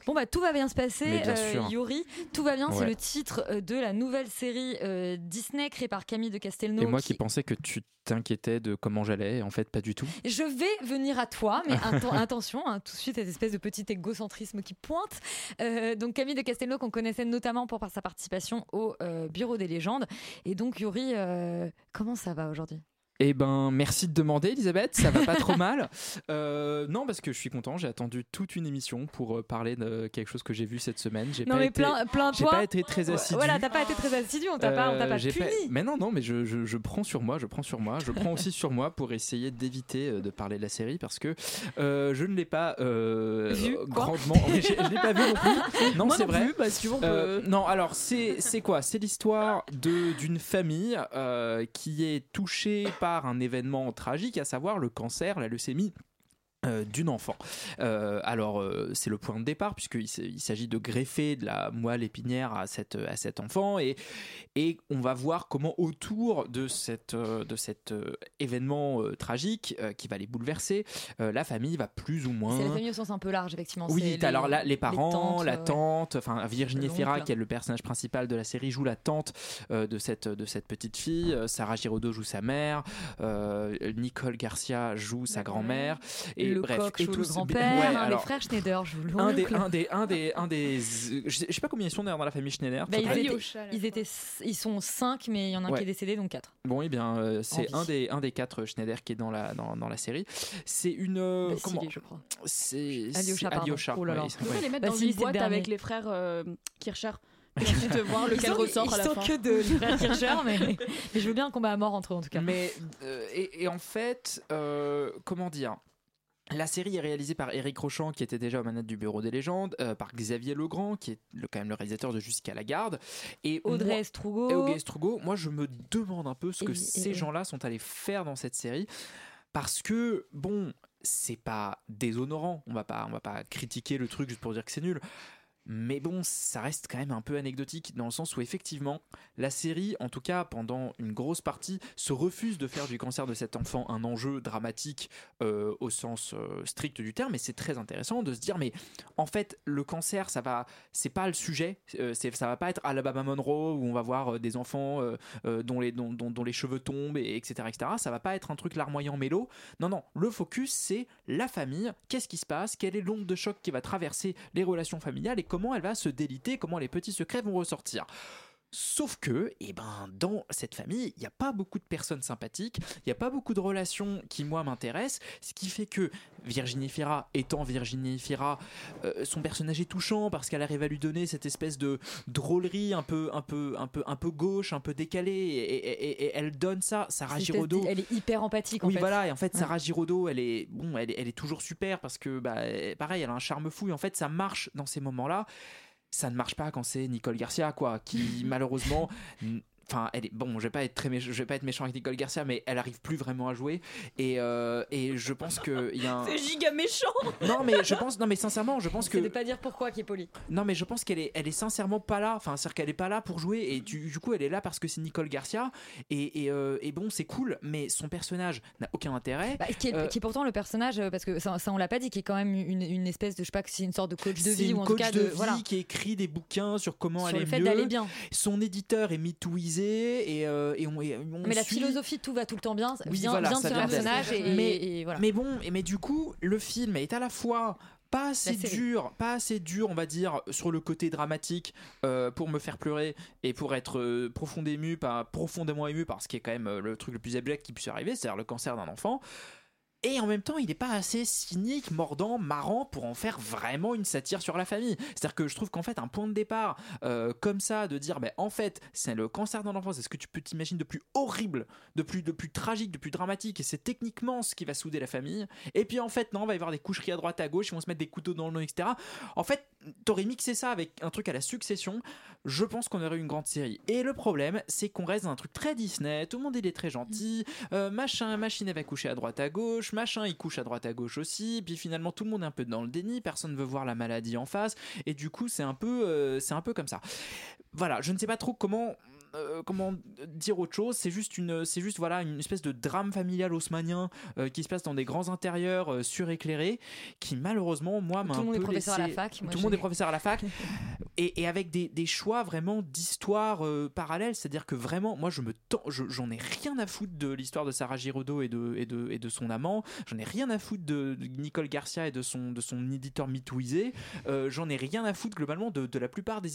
Bon bah tout va bien se passer, Mais bien euh, sûr. Yuri. Tout va bien, c'est le titre euh, de la nouvelle série euh, Disney créée par Camille de Castelnau. Et moi qui pensais que tu t'inquiétais de comment j'allais, en fait, pas du tout. Je vais venir à toi, mais atten- attention, hein, tout de suite, cette espèce de petit égocentrisme qui pointe. Euh, donc Camille de Castelnau, qu'on connaissait notamment pour sa participation au euh, Bureau des légendes. Et donc Yuri, euh, comment ça va aujourd'hui? Eh ben, merci de demander, Elisabeth. Ça va pas trop mal. Euh, non, parce que je suis content. J'ai attendu toute une émission pour euh, parler de quelque chose que j'ai vu cette semaine. J'ai Non pas mais été, plein, plein j'ai toi. pas été très assidu. Voilà, t'as pas été très assidu, on t'a pas, on t'a pas Euh, puni. Mais non, non, mais je, je, je prends sur moi, je prends sur moi, je prends aussi sur moi pour essayer d'éviter de parler de la série parce que euh, je ne l'ai pas Vu, grandement. J'ai- je l'ai pas vu non plus. Non, Moi c'est non vrai. plus, bah, si tu veux, on peut- non, alors c'est c'est quoi? C'est l'histoire de d'une famille qui est touchée par un événement tragique, à savoir le cancer, la leucémie. Euh, d'une enfant. Euh, alors euh, c'est le point de départ puisqu'il s'agit de greffer de la moelle épinière à, cette, à cet enfant et, et on va voir comment autour de, cette, de cet événement tragique qui va les bouleverser, la famille va plus ou moins... C'est la famille au sens un peu large, effectivement. Oui, alors là, les parents, tantes, la tante, enfin Virginie. Fira qui est le personnage principal de la série joue la tante de cette de cette petite fille, Sarah Giraudot joue sa mère, Nicole Garcia joue sa grand-mère et le bref coq et joue le grand-père, ouais, hein, les frères Schneider jouent l'oncle. un des un des un des un des je sais, je sais pas combien ils sont d'ailleurs dans la famille Schneider. Bah, ils, étaient, ils, étaient, ils sont 5, mais il y en a un Ouais. qui est décédé, donc 4. Bon, eh bien, euh, c'est un des, un des quatre Schneider qui est dans la, dans, dans la série. C'est une. euh, Vassili, comment je crois. C'est. Alyosha. Alyosha, Oh là là. peut les mettre dans Vassili, une boîte avec les frères euh, Kircher. Et ensuite voir lequel Ils sont- ressort à la Ils sont fin. que deux, les frères Kircher, mais, mais je veux bien un combat à mort entre eux, en tout cas. Mais euh, et, et en fait, euh, comment dire? La série est réalisée par Eric Rochant, qui était déjà aux manettes du Bureau des légendes, euh, par Xavier Legrand, qui est le- quand même le réalisateur de Jusqu'à la garde, et Audrey Estrugo. et Audrey Estrugo. Moi, je me demande un peu ce que Et- ces et- gens-là sont allés faire dans cette série, parce que bon, c'est pas déshonorant. On va pas, on va pas critiquer le truc juste pour dire que c'est nul. Mais bon, ça reste quand même un peu anecdotique dans le sens où effectivement, la série, en tout cas pendant une grosse partie, se refuse de faire du cancer de cet enfant un enjeu dramatique euh, au sens euh, strict du terme. Et c'est très intéressant de se dire, mais en fait, le cancer, ça va, c'est pas le sujet. Euh, ça va pas être Alabama Monroe où on va voir des enfants dont, les, dont, dont- les cheveux tombent, et etc., etc. Ça va pas être un truc larmoyant mélo. Non, non. Le focus, c'est la famille. Qu'est-ce qui se passe? Quelle est l'onde de choc qui va traverser les relations familiales? Comment elle va se déliter Comment les petits secrets vont ressortir Sauf que, eh ben, dans cette famille, il n'y a pas beaucoup de personnes sympathiques, il n'y a pas beaucoup de relations qui, moi, m'intéressent, ce qui fait que Virginie Fira, étant Virginie Fira, euh, son personnage est touchant parce qu'elle arrive à lui donner cette espèce de drôlerie un peu, un peu, un peu, un peu gauche, un peu décalée, et, et- et- et elle donne ça. Sarah Giraudot. Elle est hyper empathique en Oui, fait. voilà, et en fait. Sarah Giraudot, elle est, bon, elle est, elle est toujours super parce que, bah, pareil, elle a un charme fou, et en fait, ça marche dans ces moments-là. Ça ne marche pas quand c'est Nicole Garcia, quoi, qui malheureusement. Enfin, elle est bon. Je vais pas être très, méch- je vais pas être méchant avec Nicole Garcia, mais elle arrive plus vraiment à jouer. Et, euh, et je pense que il y a un. C'est giga méchant. Non, mais je pense, non, mais sincèrement, je pense que. C'est de pas dire pourquoi qui est poli. Non, mais je pense qu'elle est, elle est sincèrement pas là. Enfin, c'est-à-dire qu'elle est pas là pour jouer. Et du, du coup, elle est là parce que c'est Nicole Garcia. Et, et, euh, et bon, c'est cool, mais son personnage n'a aucun intérêt. Bah, qui, est, Euh, qui est pourtant le personnage, parce que ça, ça, on l'a pas dit, qui est quand même une, une espèce de, je sais pas, c'est une sorte de coach de vie une ou en tout coach cas de, de, vie voilà. qui écrit des bouquins sur comment Sur aller le fait mieux. d'aller bien. Son éditeur est Et, euh, et on, et on Mais la suit- philosophie, tout va tout le temps bien, Oui, vient, voilà, vient de ce personnage et, mais, et voilà. mais bon, et mais du coup, le film est à la fois pas assez dur, pas assez dur, on va dire, sur le côté dramatique euh, pour me faire pleurer et pour être euh, profond ému, pas profondément ému par ce qui est quand même euh, le truc le plus abject qui puisse arriver, c'est-à-dire le cancer d'un enfant. Et en même temps, il n'est pas assez cynique, mordant, marrant pour en faire vraiment une satire sur la famille. C'est-à-dire que je trouve qu'en fait, un point de départ euh, comme ça, de dire, ben, en fait, c'est le cancer d'un enfant, c'est ce que tu peux t'imaginer de plus horrible, de plus, de plus tragique, de plus dramatique, et c'est techniquement ce qui va souder la famille. Et puis en fait, non, il va y avoir des coucheries à droite, à gauche, ils vont se mettre des couteaux dans le nez, etc. En fait, t'aurais mixé ça avec un truc à la succession, je pense qu'on aurait eu une grande série. Et le problème, c'est qu'on reste dans un truc très Disney, tout le monde est très gentil, euh, machin, machine elle va coucher à droite à gauche, machin il couche à droite à gauche aussi, puis finalement tout le monde est un peu dans le déni, personne ne veut voir la maladie en face, et du coup c'est un peu, euh, c'est un peu comme ça. Voilà, je ne sais pas trop comment euh, comment dire autre chose c'est juste une c'est juste voilà une espèce de drame familial haussmanien euh, qui se passe dans des grands intérieurs euh, suréclairés qui malheureusement moi m'a Tout le monde est professeur à la fac, moi, tout le monde est professeur à la fac et, et avec des, des choix vraiment d'histoire euh, parallèles. C'est à dire que vraiment moi je me tends- je- j'en ai rien à foutre de l'histoire de Sarah Giraudot et de, et de, et de son amant. J'en ai rien à foutre de, de Nicole Garcia et de son, de son éditeur mitouisé. Euh, j'en ai rien à foutre globalement de, de la plupart des,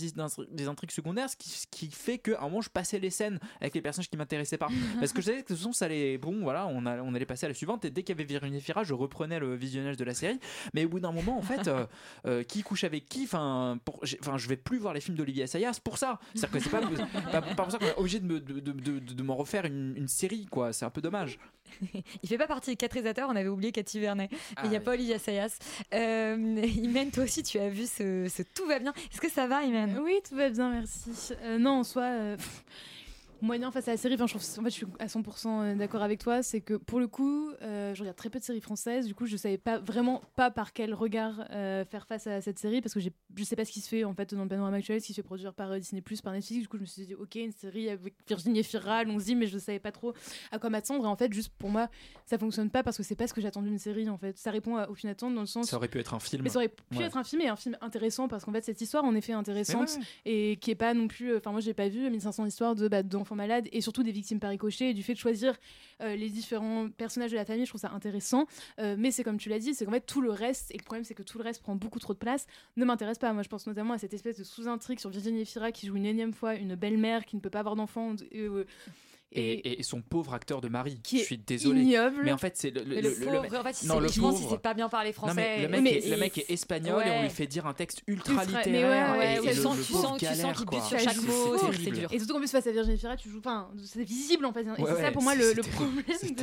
des intrigues secondaires ce qui, ce qui fait qu'à un moment je passais les scènes avec les personnages qui m'intéressaient pas. Parce que je savais que de toute façon ça allait bon voilà on, a- on allait passer à la suivante. Et dès qu'il y avait Virginie Fira je reprenais le visionnage de la série. Mais au bout d'un moment en fait euh, euh, qui couche avec qui enfin enfin je vais plus voir les films d'Olivier Assayas pour ça c'est que pas, pas, pas pour ça qu'on est obligé de me- de, de, de- de m'en refaire une, une série quoi c'est un peu dommage Il fait pas partie des quatre réalisateurs, on avait oublié Cathy Vernet. Ah il n'y a oui. pas Olivia Sayas. Euh, Imen, toi aussi, tu as vu ce, ce Tout va bien. Est-ce que ça va, Imen? Oui, tout va bien, merci. Euh, non, en soi, euh, pff, moyen face à la série, enfin, je, trouve, en fait, je suis à 100% d'accord avec toi, c'est que pour le coup, euh, je regarde très peu de séries françaises, du coup, je savais pas vraiment pas par quel regard euh, faire face à cette série, parce que je sais pas ce qui se fait en fait dans le panorama actuel, ce qui se fait produire par euh, Disney+, par Netflix, du coup, je me suis dit, ok, une série avec Virginie Fira, allons-y, mais je savais pas trop à quoi m'attendre, et en fait, juste pour moi, ça fonctionne pas parce que c'est pas ce que j'attends d'une série, en fait. Ça répond à aucune attente dans le sens ça aurait pu être un film mais ça aurait pu Ouais. être un film et un film intéressant parce qu'en fait cette histoire en effet intéressante ouais. et qui est pas non plus enfin moi j'ai pas vu 1500 histoires de bah, malades et surtout des victimes par ricochet. Et du fait de choisir euh, les différents personnages de la famille je trouve ça intéressant. Euh, mais c'est comme tu l'as dit c'est qu'en fait tout le reste et le problème c'est que tout le reste prend beaucoup trop de place ne m'intéresse pas. Moi je pense notamment à cette espèce de sous-intrigue sur Virginie Fira qui joue une énième fois une belle-mère qui ne peut pas avoir d'enfant euh, et, et son pauvre acteur de mari. Qui je est suis désolé. ignoble. Mais en fait, c'est le, le, le- le le pauvre, mec- en fait, il non, le je pauvre. pas bien parler Non, mais français. le mec, Mais est, le il- mec est espagnol et on lui fait dire un texte ultra Ultra- mais littéraire. ouais, ouais, et, ouais, et tu le- sens- le tu sens- tu sens galère, qu'il bute sur chaque mot, c'est- dur. Et surtout qu'en plus face à Virginie Fira, tu joues, enfin, c'est visible en fait. Et c'est ça pour moi le, le problème de, cette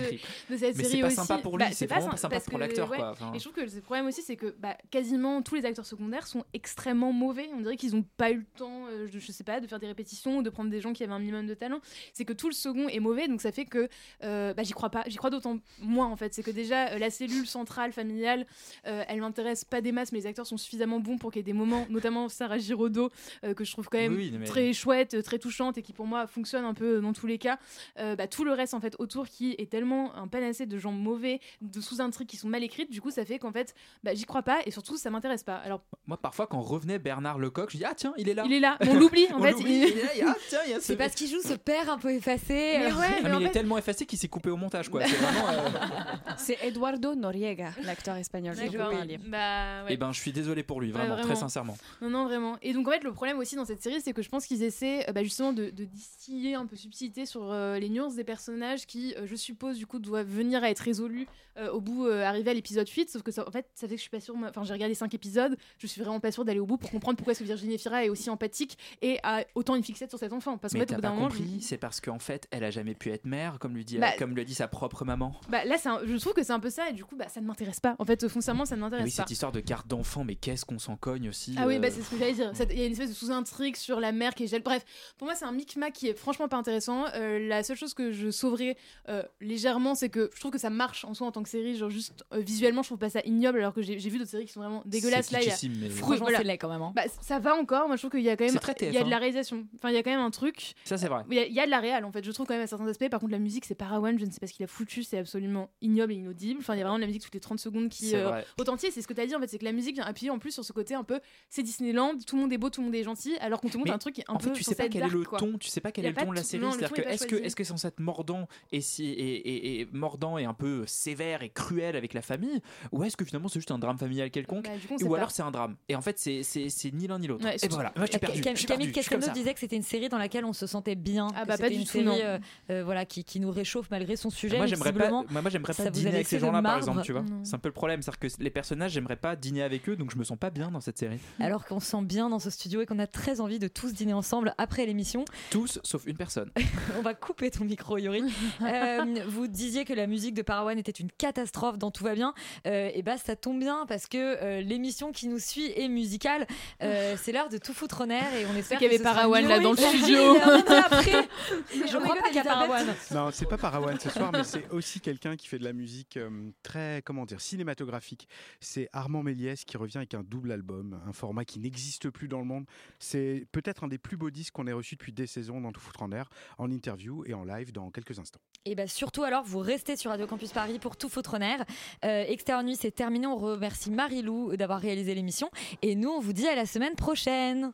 Mais série c'est pas aussi. sympa pour lui, Bah, c'est pas vraiment sympa pas sympa pour l'acteur. Et je trouve que le problème aussi, c'est que bah, quasiment tous les acteurs secondaires sont extrêmement mauvais. On dirait qu'ils n'ont pas eu le temps, euh, je sais pas, de faire des répétitions ou de prendre des gens qui avaient un minimum de talent. C'est que tout le second est mauvais, donc ça fait que euh, bah, j'y crois pas. J'y crois d'autant moins en fait. C'est que déjà euh, la cellule centrale familiale, euh, elle m'intéresse pas des masses, mais les acteurs sont suffisamment bons pour qu'il y ait des moments, notamment Sarah Giraudot, euh, que je trouve quand même Oui, oui, mais- très chouette, très touchante et qui pour moi fonctionne un peu dans tous les cas. Euh, bah, tout le reste en fait autour qui est tellement un panacée de gens mauvais, de sous-intrigues qui sont mal écrites, du coup ça fait qu'en fait bah, j'y crois pas et surtout ça m'intéresse pas. Alors Moi, parfois, quand revenait Bernard Lecoq, je dis Ah, tiens, il est là. il est là, on l'oublie en On fait. l'oublie, il- il est là, il y a- ah, tiens, il y a ce- C'est parce qu'il joue ce père un peu effacé. Mais ouais, Ah, mais il est tellement effacé qu'il s'est coupé au montage, quoi. C'est vraiment. euh, C'est Eduardo Noriega, l'acteur espagnol. un livre. Bah, ouais. Eh ben, je suis désolé pour lui, vraiment, Ouais, très sincèrement. Non, non, vraiment. Et donc, en fait, le problème aussi dans cette série, c'est que je pense qu'ils essaient euh, bah, justement de, de distiller un peu subtilité sur euh, les nuances des personnages qui, euh, je suppose, du coup, doivent venir à être résolus euh, au bout, euh, arriver à l'épisode 8. Sauf que, ça, en fait, ça fait que je suis pas sûre. Enfin, j'ai regardé 5 épisodes, je suis vraiment pas sûre d'aller au bout pour comprendre pourquoi est-ce que Virginie Fira est aussi empathique et a autant une fixette sur cet enfant. Parce qu'en Mais fait, au bout d'un moment. c'est parce qu'en fait, elle a jamais pu être mère, comme lui dit, Bah, comme le dit sa propre maman. Bah, là, un- je trouve que c'est un peu ça, et du coup, bah, ça ne m'intéresse pas. En fait, foncièrement, ça ne m'intéresse oui, pas. cette histoire de garde d'enfant, mais qu'est-ce qu'on s'en cogne aussi Ah oui, euh, bah, c'est ce que j'allais dire. Il y a une espèce de sous-intrigue sur la mère qui est gel. Bref, pour moi, c'est un micmac qui est franchement pas intéressant. Euh, la seule chose que je sauverais euh, légèrement, c'est que je trouve que ça marche en soi en tant que série. Genre, juste euh, visuellement, je trouve pas ça ignoble, alors que j'ai vu d'autres séries qui sont vraiment dégueulasses. Là, il y a. mais- Oui, Franchement, voilà. c'est laid quand même. hein. Bah, ça va encore. Moi, je trouve qu'il y a quand même. C'est très Il y a TF1. de la réalisation. Enfin, il y a quand même un truc. Ça, c'est vrai. Il y, a, il y a de la réal en fait, je trouve quand même à certains aspects. Par contre, la musique, c'est Parawan, je ne sais pas ce qu'il a foutu, c'est absolument ignoble et inaudible. Enfin, il y a vraiment de la musique toutes les 30 secondes qui. Vrai. Authentier, c'est ce que tu as dit en fait, c'est que la musique vient appuyer en plus sur ce côté un peu. C'est Disneyland, tout le monde est beau, tout le monde est gentil, alors qu'on te montre un truc qui est un en peu. fait, tu sais pas quel est le quoi. ton, tu sais pas quel est le ton de la série. C'est-à-dire que est-ce que est-ce que c'est censé être mordant et si et, et- et mordant et un peu sévère et cruel avec la famille, ou est-ce que finalement c'est juste un drame familial quelconque, Bah, ou alors c'est un drame. Et en fait, c'est c'est c'est ni l'un ni l'autre. Et surtout- voilà. Moi, je suis perdu. Camille Castelnau disait que c'était une série dans laquelle on se sentait bien. Ah bah, pas du tout, non. Euh, euh, voilà, qui, qui nous réchauffe malgré son sujet. Moi j'aimerais pas, visiblement, moi, moi, j'aimerais pas dîner avec ces gens-là par exemple, tu vois. C'est un peu le problème, c'est-à-dire que les personnages, j'aimerais pas dîner avec eux, donc je me sens pas bien dans cette série. Alors qu'on se sent bien dans ce studio et qu'on a très envie de tous dîner ensemble après l'émission. Tous sauf une personne. On va couper ton micro, Yuri. Euh, vous disiez que la musique de Parawan était une catastrophe dans Tout va bien. Euh, et bah, ça tombe bien parce que euh, l'émission qui nous suit est musicale. Euh, c'est l'heure de tout foutre en air et on espère qu'il y avait Parawan, là, dans le studio. après. Je crois qu'il y a. Parawan. Non, c'est pas Parawan ce soir, mais c'est aussi quelqu'un qui fait de la musique euh, très, comment dire, cinématographique. C'est Armand Méliès qui revient avec un double album, un format qui n'existe plus dans le monde. C'est peut-être un des plus beaux disques qu'on ait reçu depuis des saisons dans Tout foutre en air, en interview et en live dans quelques instants. Et bah surtout alors, vous restez sur Radio Campus Paris pour tout foutre en air. Euh, Extérieur Nuit, c'est terminé. On remercie Marie-Lou d'avoir réalisé l'émission. Et nous, on vous dit à la semaine prochaine.